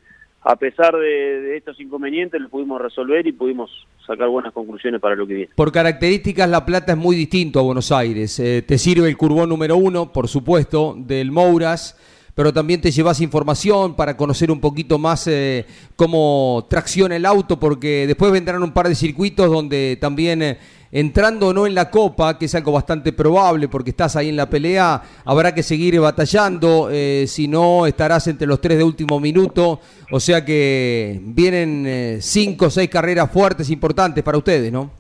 a pesar de, estos inconvenientes lo pudimos resolver y pudimos sacar buenas conclusiones para lo que viene. Por características, La Plata es muy distinto a Buenos Aires. Eh, te sirve el curbón número uno, por supuesto, del Mouras, pero también te llevas información para conocer un poquito más eh, cómo tracciona el auto, porque después vendrán un par de circuitos donde también, eh, entrando o no en la Copa, que es algo bastante probable porque estás ahí en la pelea, habrá que seguir batallando, eh, si no estarás entre los tres de último minuto, o sea que vienen eh, cinco o seis carreras fuertes, importantes para ustedes, ¿no?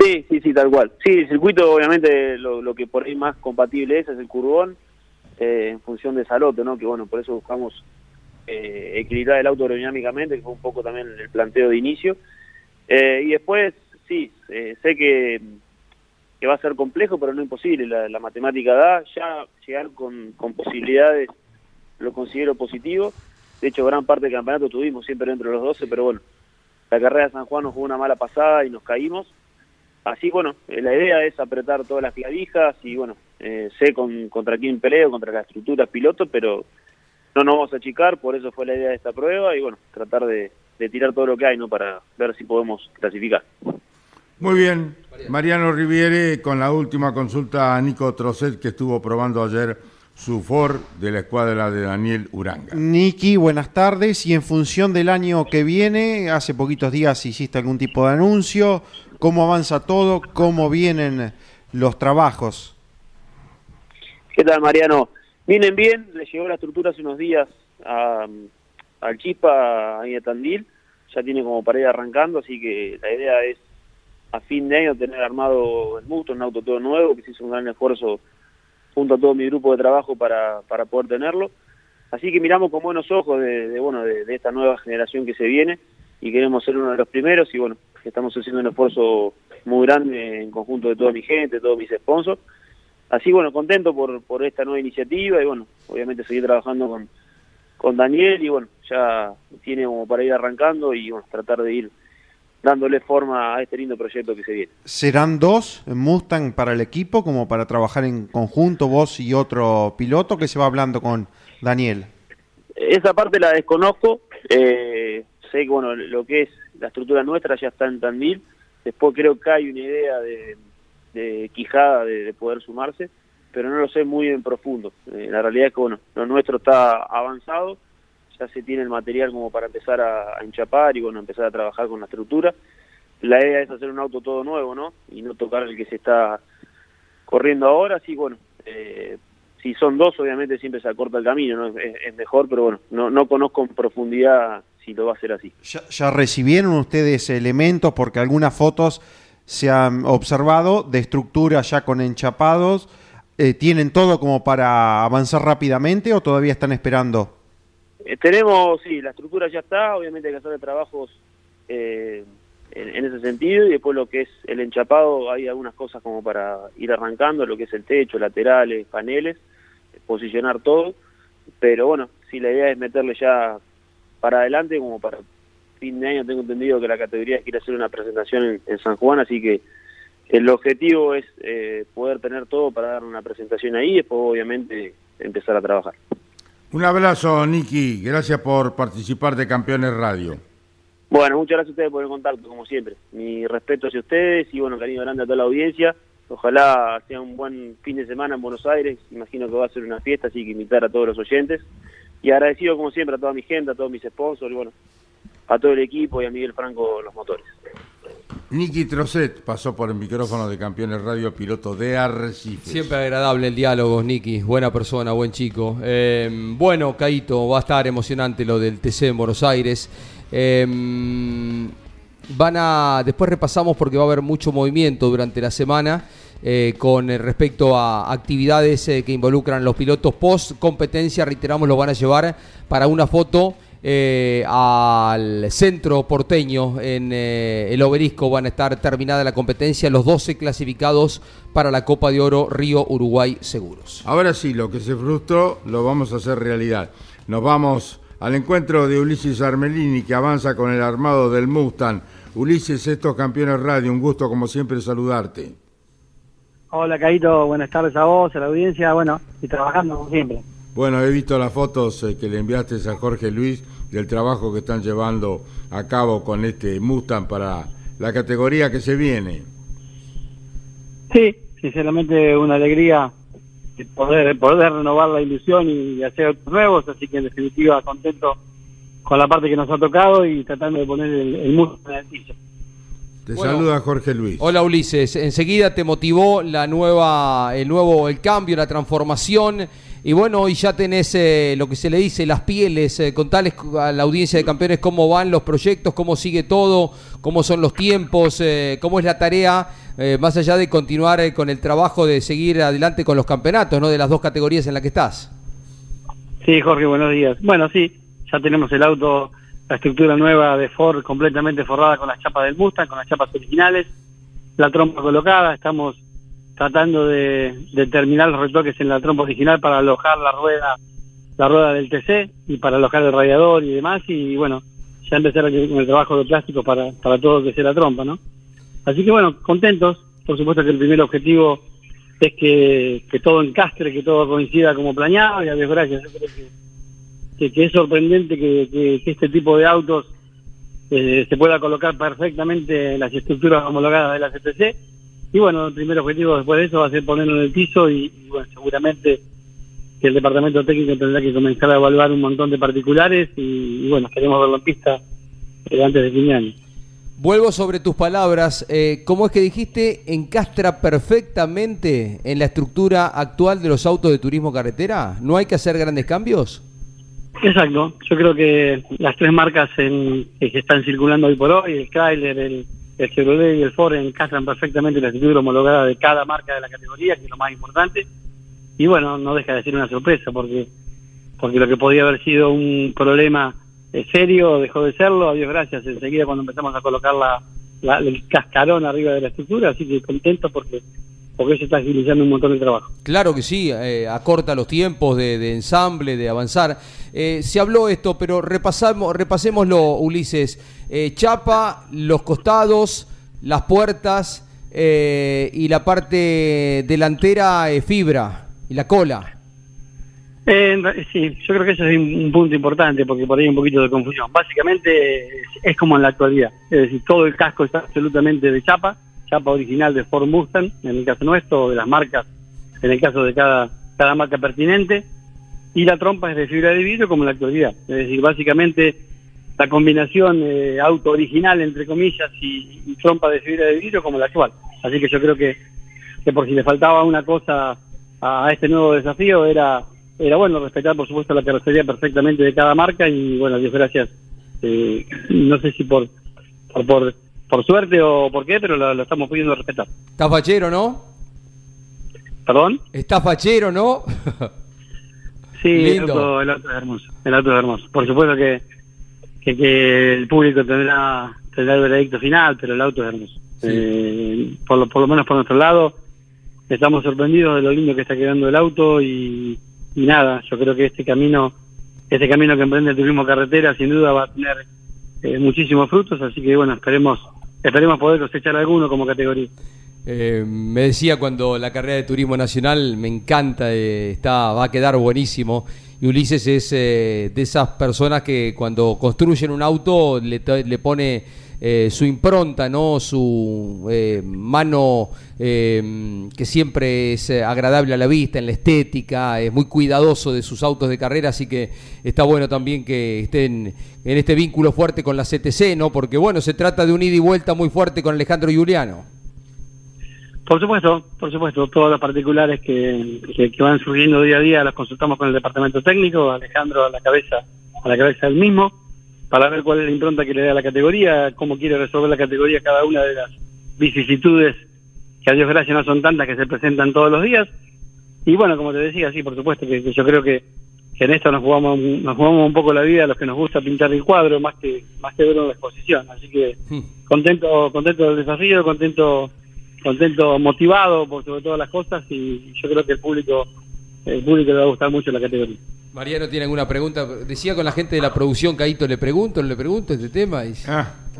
Sí, sí, sí, tal cual. Sí, el circuito obviamente lo, lo que por ahí más compatible es es el curbón eh, en función de Salote, ¿no? Que bueno, por eso buscamos eh, equilibrar el auto aerodinámicamente, que fue un poco también el planteo de inicio. Eh, y después, sí, eh, sé que, que va a ser complejo, pero no imposible. La, la matemática da, ya llegar con, con posibilidades lo considero positivo. De hecho, gran parte del campeonato tuvimos siempre dentro de los 12, pero bueno, la carrera de San Juan nos jugó una mala pasada y nos caímos. Así, bueno, la idea es apretar todas las clavijas y, bueno, eh, sé con, contra quién peleo, contra las estructuras piloto, pero no nos vamos a achicar, por eso fue la idea de esta prueba y, bueno, tratar de, de tirar todo lo que hay, ¿no? Para ver si podemos clasificar. Muy bien, Mariano Riviere con la última consulta a Nico Trocet que estuvo probando ayer su Ford de la escuadra de Daniel Uranga. Niki, buenas tardes. Y en función del año que viene, hace poquitos días hiciste algún tipo de anuncio. ¿Cómo avanza todo? ¿Cómo vienen los trabajos? ¿Qué tal, Mariano? Vienen bien, le llegó la estructura hace unos días a, al Chispa, ahí a Tandil, ya tiene como pared arrancando, así que la idea es a fin de año tener armado el Musto, un auto todo nuevo, que se hizo un gran esfuerzo junto a todo mi grupo de trabajo para, para poder tenerlo. Así que miramos con buenos ojos de, bueno de, de, esta nueva generación que se viene y queremos ser uno de los primeros y bueno, estamos haciendo un esfuerzo muy grande en conjunto de toda mi gente, todos mis sponsors. Así bueno, contento por, por esta nueva iniciativa y bueno, obviamente seguir trabajando con, con Daniel y bueno, ya tiene como para ir arrancando y bueno, tratar de ir dándole forma a este lindo proyecto que se viene. ¿Serán dos Mustang para el equipo como para trabajar en conjunto vos y otro piloto que se va hablando con Daniel? Esa parte la desconozco, eh, sé que bueno, lo que es la estructura nuestra ya está en Tandil, después creo que hay una idea de, de Quijada de, de, poder sumarse, pero no lo sé muy en profundo. Eh, la realidad es que bueno, lo nuestro está avanzado, ya se tiene el material como para empezar a, a, enchapar y bueno, empezar a trabajar con la estructura. La idea es hacer un auto todo nuevo, ¿no? Y no tocar el que se está corriendo ahora, sí, bueno, eh, si son dos, obviamente siempre se acorta el camino, ¿no? Es, es mejor, pero bueno, no, no, conozco en profundidad si lo va a hacer así. ¿Ya, ¿Ya, recibieron ustedes elementos? Porque algunas fotos se han observado de estructura ya con enchapados. Eh, ¿Tienen todo como para avanzar rápidamente o todavía están esperando? Eh, tenemos, sí, la estructura ya está, obviamente hay que hacer trabajos eh, en, en, ese sentido y después lo que es el enchapado, hay algunas cosas como para ir arrancando, lo que es el techo, laterales, paneles, posicionar todo, pero bueno, sí, la idea es meterle ya para adelante como para fin de año tengo entendido que la categoría quiere hacer una presentación en, en San Juan, así que el objetivo es eh, poder tener todo para dar una presentación ahí y después obviamente empezar a trabajar. Un abrazo, Niki. Gracias por participar de Campeones Radio. Bueno, muchas gracias a ustedes por el contacto, como siempre. Mi respeto hacia ustedes y bueno, cariño grande a toda la audiencia. Ojalá sea un buen fin de semana en Buenos Aires. Imagino que va a ser una fiesta, así que invitar a todos los oyentes. Y agradecido, como siempre, a toda mi gente, a todos mis sponsors y bueno, a todo el equipo y a Miguel Franco los motores. Niki Trocet pasó por el micrófono de Campeones Radio, piloto de Arrecife. Siempre agradable el diálogo, Niki. Buena persona, buen chico. Eh, bueno, Caito, va a estar emocionante lo del TC en Buenos Aires. Eh, van a. Después repasamos porque va a haber mucho movimiento durante la semana. eh, con respecto a actividades eh, que involucran los pilotos post competencia, reiteramos, los van a llevar para una foto eh, al centro porteño en eh, el obelisco. Van a estar terminada la competencia los 12 clasificados para la Copa de Oro Río Uruguay Seguros. Ahora sí, lo que se frustró lo vamos a hacer realidad. Nos vamos al encuentro de Ulises Armelini que avanza con el armado del Mustang. Ulises, estos campeones radio, un gusto como siempre saludarte. Hola, Caito, buenas tardes a vos, a la audiencia, bueno, y trabajando como siempre. Bueno, he visto las fotos eh, que le enviaste a Jorge Luis del trabajo que están llevando a cabo con este Mustang para la categoría que se viene. Sí, sinceramente una alegría de poder, poder renovar la ilusión y hacer otros nuevos, así que en definitiva contento con la parte que nos ha tocado y tratando de poner el, el Mustang en el piso. Te Bueno. saluda Jorge Luis. Hola Ulises, enseguida te motivó la nueva, el nuevo, el cambio, la transformación. Y bueno, hoy ya tenés eh, lo que se le dice, las pieles. Eh, contales a la audiencia de campeones cómo van los proyectos, cómo sigue todo, cómo son los tiempos, eh, cómo es la tarea, eh, más allá de continuar eh, con el trabajo de seguir adelante con los campeonatos, ¿no? De las dos categorías en las que estás. Sí, Jorge, buenos días. Bueno, sí, ya tenemos el auto, la estructura nueva de Ford completamente forrada con las chapas del Mustang, con las chapas originales, la trompa colocada, estamos tratando de, de terminar los retoques en la trompa original para alojar la rueda la rueda del TC y para alojar el radiador y demás. Y bueno, ya empezar con el trabajo de plástico para, para todo lo que sea la trompa, ¿no? Así que bueno, contentos, por supuesto que el primer objetivo es que, todo encastre, que todo coincida como planeado. Y a Dios gracias, yo creo que, que, es sorprendente que, que- este tipo de autos eh, se pueda colocar perfectamente en las estructuras homologadas de la CTC y bueno, el primer objetivo después de eso va a ser ponerlo en el piso y, y, bueno, seguramente que el departamento técnico tendrá que comenzar a evaluar un montón de particulares y, y bueno, queremos verlo en pista eh, antes de fin de año. Vuelvo sobre tus palabras. Eh, ¿Cómo es que dijiste? ¿Encastra perfectamente en la estructura actual de los autos de turismo carretera? ¿No hay que hacer grandes cambios? Exacto, yo creo que las tres marcas en, que están circulando hoy por hoy, el Chrysler, el, el Chevrolet y el Ford, encastran perfectamente la estructura homologada de cada marca de la categoría, que es lo más importante. Y bueno, no deja de ser una sorpresa, porque porque lo que podía haber sido un problema eh, serio dejó de serlo, a Dios gracias, enseguida cuando empezamos a colocar la, la- el cascarón arriba de la estructura, así que contento porque porque se está agilizando un montón de trabajo. Claro que sí, eh, acorta los tiempos de, de ensamble, de avanzar. Eh, se habló esto, pero repasamos, repasémoslo, Ulises. Eh, chapa, los costados, las puertas eh, y la parte delantera eh, fibra y la cola. Eh, sí, yo creo que eso es un, un punto importante porque por ahí hay un poquito de confusión. Básicamente es, es como en la actualidad, es decir, todo el casco está absolutamente de chapa, chapa original de Ford Mustang, en el caso nuestro, o de las marcas, en el caso de cada, cada marca pertinente, y la trompa es de fibra de vidrio como la actualidad. Es decir, básicamente la combinación eh, auto original, entre comillas, y, trompa de fibra de vidrio como la actual. Así que yo creo que, que por si le faltaba una cosa a este nuevo desafío era era bueno respetar por supuesto la carrocería perfectamente de cada marca y bueno Dios gracias eh, no sé si por, por por suerte o por qué pero lo, lo estamos pudiendo respetar ¿Estás fachero, no? perdón ¿Estás fachero, no? sí el Lindo. auto, el auto es hermoso el auto es hermoso por supuesto que que, que el público tendrá tendrá el veredicto final pero el auto es hermoso Eh, por lo por lo menos por nuestro lado estamos sorprendidos de lo lindo que está quedando el auto y, y nada, yo creo que este camino ese camino que emprende el turismo carretera sin duda va a tener eh, muchísimos frutos, así que bueno, esperemos, esperemos poder cosechar alguno como categoría. Eh, me decía cuando la carrera de turismo nacional me encanta, eh, está, va a quedar buenísimo. Y Ulises es eh, de esas personas que cuando construyen un auto le, le pone eh, su impronta, no, su eh, mano eh, que siempre es eh, agradable a la vista, en la estética, es muy cuidadoso de sus autos de carrera, así que está bueno también que estén en este vínculo fuerte con la CTC, no, porque bueno, se trata de un ida y vuelta muy fuerte con Alejandro Giuliano. Por supuesto, por supuesto, todos los particulares que, que, van surgiendo día a día los consultamos con el departamento técnico, Alejandro a la cabeza, a la cabeza del mismo, para ver cuál es la impronta que le da a la categoría, cómo quiere resolver la categoría cada una de las vicisitudes que a Dios gracias no son tantas que se presentan todos los días. Y bueno, como te decía, sí, por supuesto que, que yo creo que, que en esto nos jugamos nos jugamos un poco la vida a los que nos gusta pintar el cuadro más que más que verlo en la exposición. Así que contento contento del desafío, contento contento, motivado por sobre todas las cosas y yo creo que el público el público le va a gustar mucho la categoría. Mariano tiene alguna pregunta. Decía con la gente de la producción, Caíto, le pregunto, no le pregunto este tema. Y...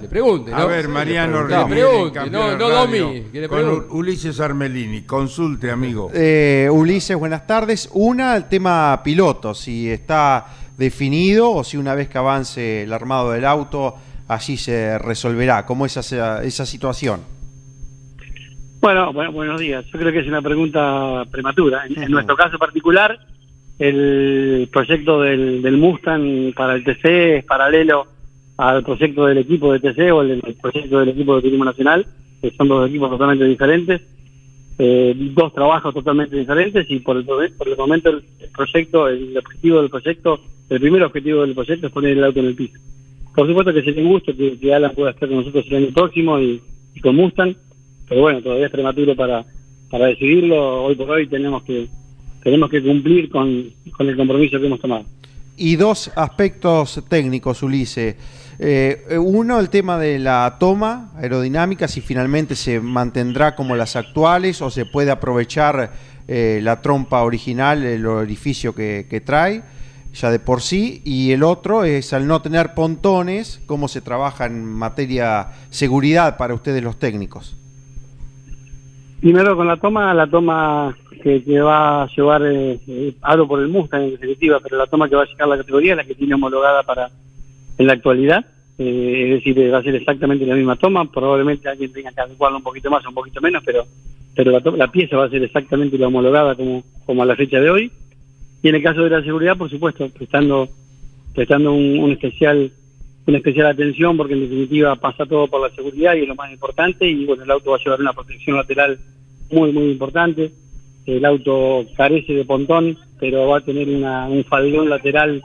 le pregunte, ¿no? Ah. A ver, Mariano le pregunte, no, no radio, Domi, que le con pregunte. U- Ulises Armelini. Consulte, amigo. Eh, Ulises, buenas tardes. Una, el tema piloto, si está definido o si una vez que avance el armado del auto, allí se resolverá. ¿Cómo es esa, esa situación? Bueno, bueno, buenos días. Yo creo que es una pregunta prematura. En, en nuestro caso particular, el proyecto del, del Mustang para el TC es paralelo al proyecto del equipo de TC o el, el proyecto del equipo de Turismo Nacional, que son dos equipos totalmente diferentes, eh, dos trabajos totalmente diferentes y por el, por momento el, proyecto, el objetivo del proyecto, el primer objetivo del proyecto es poner el auto en el piso. Por supuesto que sería un gusto que, que Alan pueda estar con nosotros el año próximo y, y con Mustang, pero bueno, todavía es prematuro para, para decidirlo. Hoy por hoy tenemos que tenemos que cumplir con, con el compromiso que hemos tomado. Y dos aspectos técnicos, Ulises. Eh, uno, el tema de la toma aerodinámica, si finalmente se mantendrá como las actuales o se puede aprovechar eh, la trompa original, el orificio que, que trae ya de por sí. Y el otro es al no tener pontones, cómo se trabaja en materia seguridad para ustedes los técnicos. Primero con la toma, la toma que, que va a llevar, eh, eh, por el Mustang en definitiva, pero la toma que va a llegar la categoría es la que tiene homologada para en la actualidad, eh, es decir, eh, va a ser exactamente la misma toma, probablemente alguien tenga que adecuarla un poquito más o un poquito menos, pero pero la, la pieza va a ser exactamente la homologada como, como a la fecha de hoy. Y en el caso de la seguridad, por supuesto, prestando prestando un especial una especial atención porque en definitiva pasa todo por la seguridad y es lo más importante y bueno, el auto va a llevar una protección lateral muy muy importante. El auto carece de pontón, pero va a tener una, un faldón lateral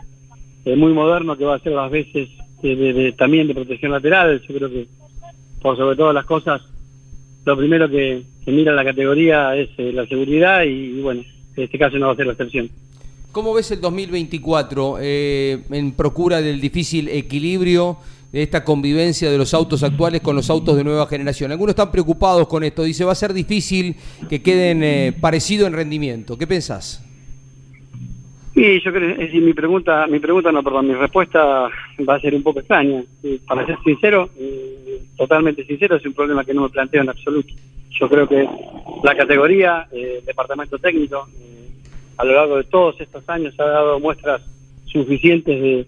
eh, muy moderno que va a ser las veces de- de- también de protección lateral. Yo creo que por sobre todas las cosas, lo primero que, que mira la categoría es eh, la seguridad y, y bueno, en este caso no va a ser la excepción. ¿Cómo ves el 2024 eh, en procura del difícil equilibrio de esta convivencia de los autos actuales con los autos de nueva generación? Algunos están preocupados con esto. Dice, va a ser difícil que queden eh, parecidos en rendimiento. ¿Qué pensás? Y yo creo, es mi pregunta, mi pregunta no, perdón, mi respuesta va a ser un poco extraña. Para ser sincero, eh, totalmente sincero, es un problema que no me planteo en absoluto. Yo creo que la categoría, eh, departamento técnico, eh, a lo largo de todos estos años ha dado muestras suficientes de,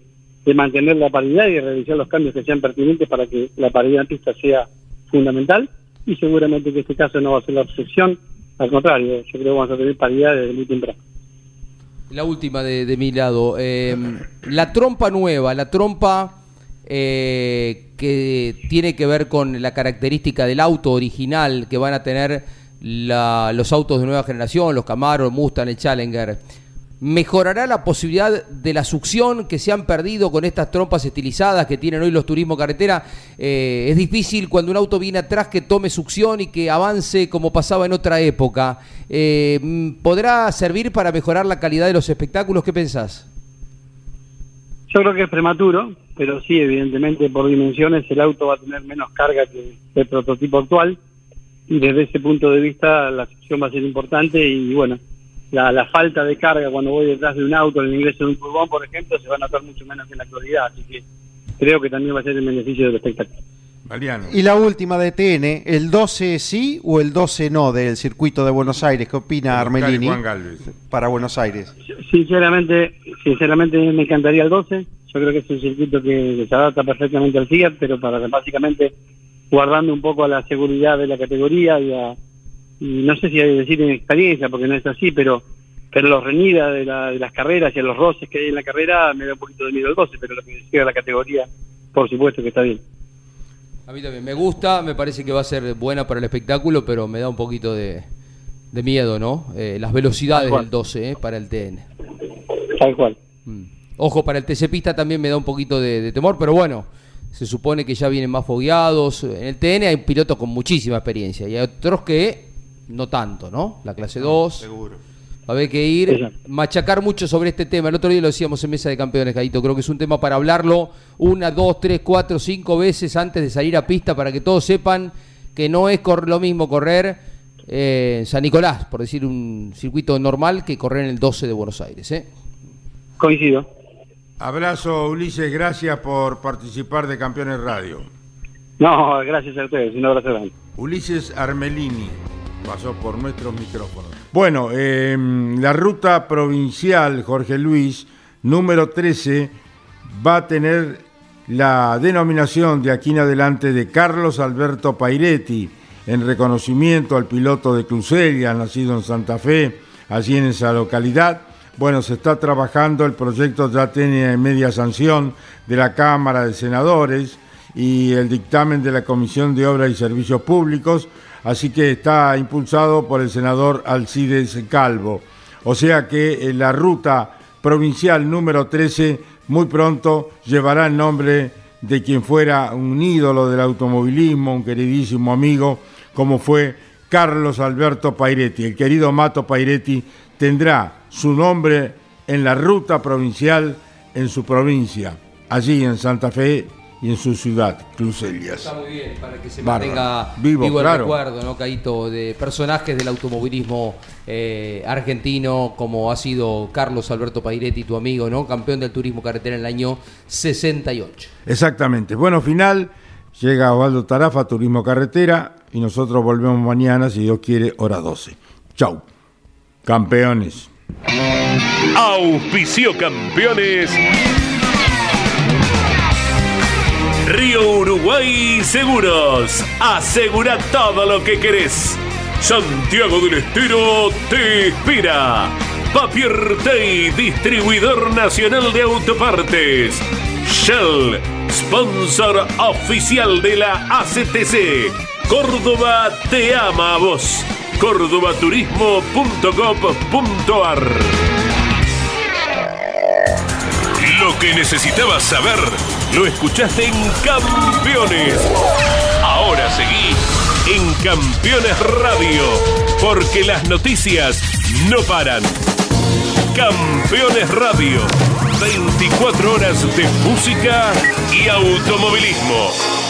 mantener la paridad y de realizar los cambios que sean pertinentes para que la paridad pista sea fundamental. Y seguramente que este caso no va a ser la excepción. Al contrario, yo creo que vamos a tener paridad desde muy temprano. La última de, de mi lado. Eh, la trompa nueva, la trompa eh, que tiene que ver con la característica del auto original que van a tener la- los autos de nueva generación, los Camaro, Mustang, el Challenger. ¿Mejorará la posibilidad de la succión que se han perdido con estas trompas estilizadas que tienen hoy los turismo carretera? Eh, es difícil cuando un auto viene atrás que tome succión y que avance como pasaba en otra época. Eh, ¿Podrá servir para mejorar la calidad de los espectáculos? ¿Qué pensás? Yo creo que es prematuro, pero sí, evidentemente por dimensiones el auto va a tener menos carga que el prototipo actual y desde ese punto de vista la sección va a ser importante y bueno, la, la falta de carga cuando voy detrás de un auto en el ingreso de un furgón, por ejemplo, se va a notar mucho menos que en la actualidad. Así que creo que también va a ser el beneficio del espectáculo. Mariano. Y la última de TN, ¿el 12 sí o el 12 no del circuito de Buenos Aires? ¿Qué opina Armelini para Buenos Aires? Sinceramente, sinceramente me encantaría el 12. Yo creo que es un circuito que, que se adapta perfectamente al Fiat, pero para básicamente guardando un poco a la seguridad de la categoría y, a, y no sé si hay que decir en experiencia, porque no es así, pero pero los reñidas de, la- de las carreras y a los roces que hay en la carrera me da un poquito de miedo el 12, pero lo que decía la categoría, por supuesto que está bien. A mí también me gusta, me parece que va a ser buena para el espectáculo, pero me da un poquito de, de miedo, ¿no? Eh, las velocidades del 12 eh, para el TN. Tal cual. Ojo, para el TC Pista también me da un poquito de, de temor, pero bueno, se supone que ya vienen más fogueados. En el TN hay pilotos con muchísima experiencia y hay otros que no tanto, ¿no? La clase 2. Seguro. Va a haber que ir, Exacto. machacar mucho sobre este tema. El otro día lo decíamos en Mesa de Campeones, Caíto. Creo que es un tema para hablarlo una, dos, tres, cuatro, cinco veces antes de salir a pista para que todos sepan que no es lo mismo correr eh, en San Nicolás, por decir un circuito normal, que correr en el 12 de Buenos Aires. ¿eh? Coincido. Abrazo, Ulises, gracias por participar de Campeones Radio. No, gracias a ustedes, un abrazo grande. Ulises Armelini pasó por nuestros micrófonos. Bueno, eh, la ruta provincial Jorge Luis, número 13, va a tener la denominación de aquí en adelante de Carlos Alberto Pairetti, en reconocimiento al piloto de Crucelia, nacido en Santa Fe, allí en esa localidad. Bueno, se está trabajando, el proyecto ya tiene media sanción de la Cámara de Senadores y el dictamen de la Comisión de Obras y Servicios Públicos, así que está impulsado por el senador Alcides Calvo. O sea que eh, la ruta provincial número 13 muy pronto llevará el nombre de quien fuera un ídolo del automovilismo, un queridísimo amigo, como fue Carlos Alberto Pairetti. El querido Mato Pairetti tendrá su nombre en la ruta provincial en su provincia, allí en Santa Fe y en su ciudad, Crucelias. Está muy bien, para que se Bárbaro. mantenga Vivo, vivo, claro. el recuerdo, ¿no, Caito? De personajes del automovilismo eh, argentino, como ha sido Carlos Alberto Pairetti, tu amigo, ¿no? Campeón del turismo carretera en el año 68. Exactamente. Bueno, final, llega Osvaldo Tarafa, Turismo Carretera, y nosotros volvemos mañana, si Dios quiere, hora 12. Chau. Campeones. Auspicio campeones. Río Uruguay Seguros. Asegura todo lo que querés. Santiago del Estero te inspira. Papier Tay, distribuidor nacional de autopartes. Shell, sponsor oficial de la ACTC. Córdoba te ama a vos. cordobaturismo.gov.ar Lo que necesitabas saber lo escuchaste en Campeones. Ahora seguí en Campeones Radio, porque las noticias no paran. Campeones Radio, 24 horas de música y automovilismo.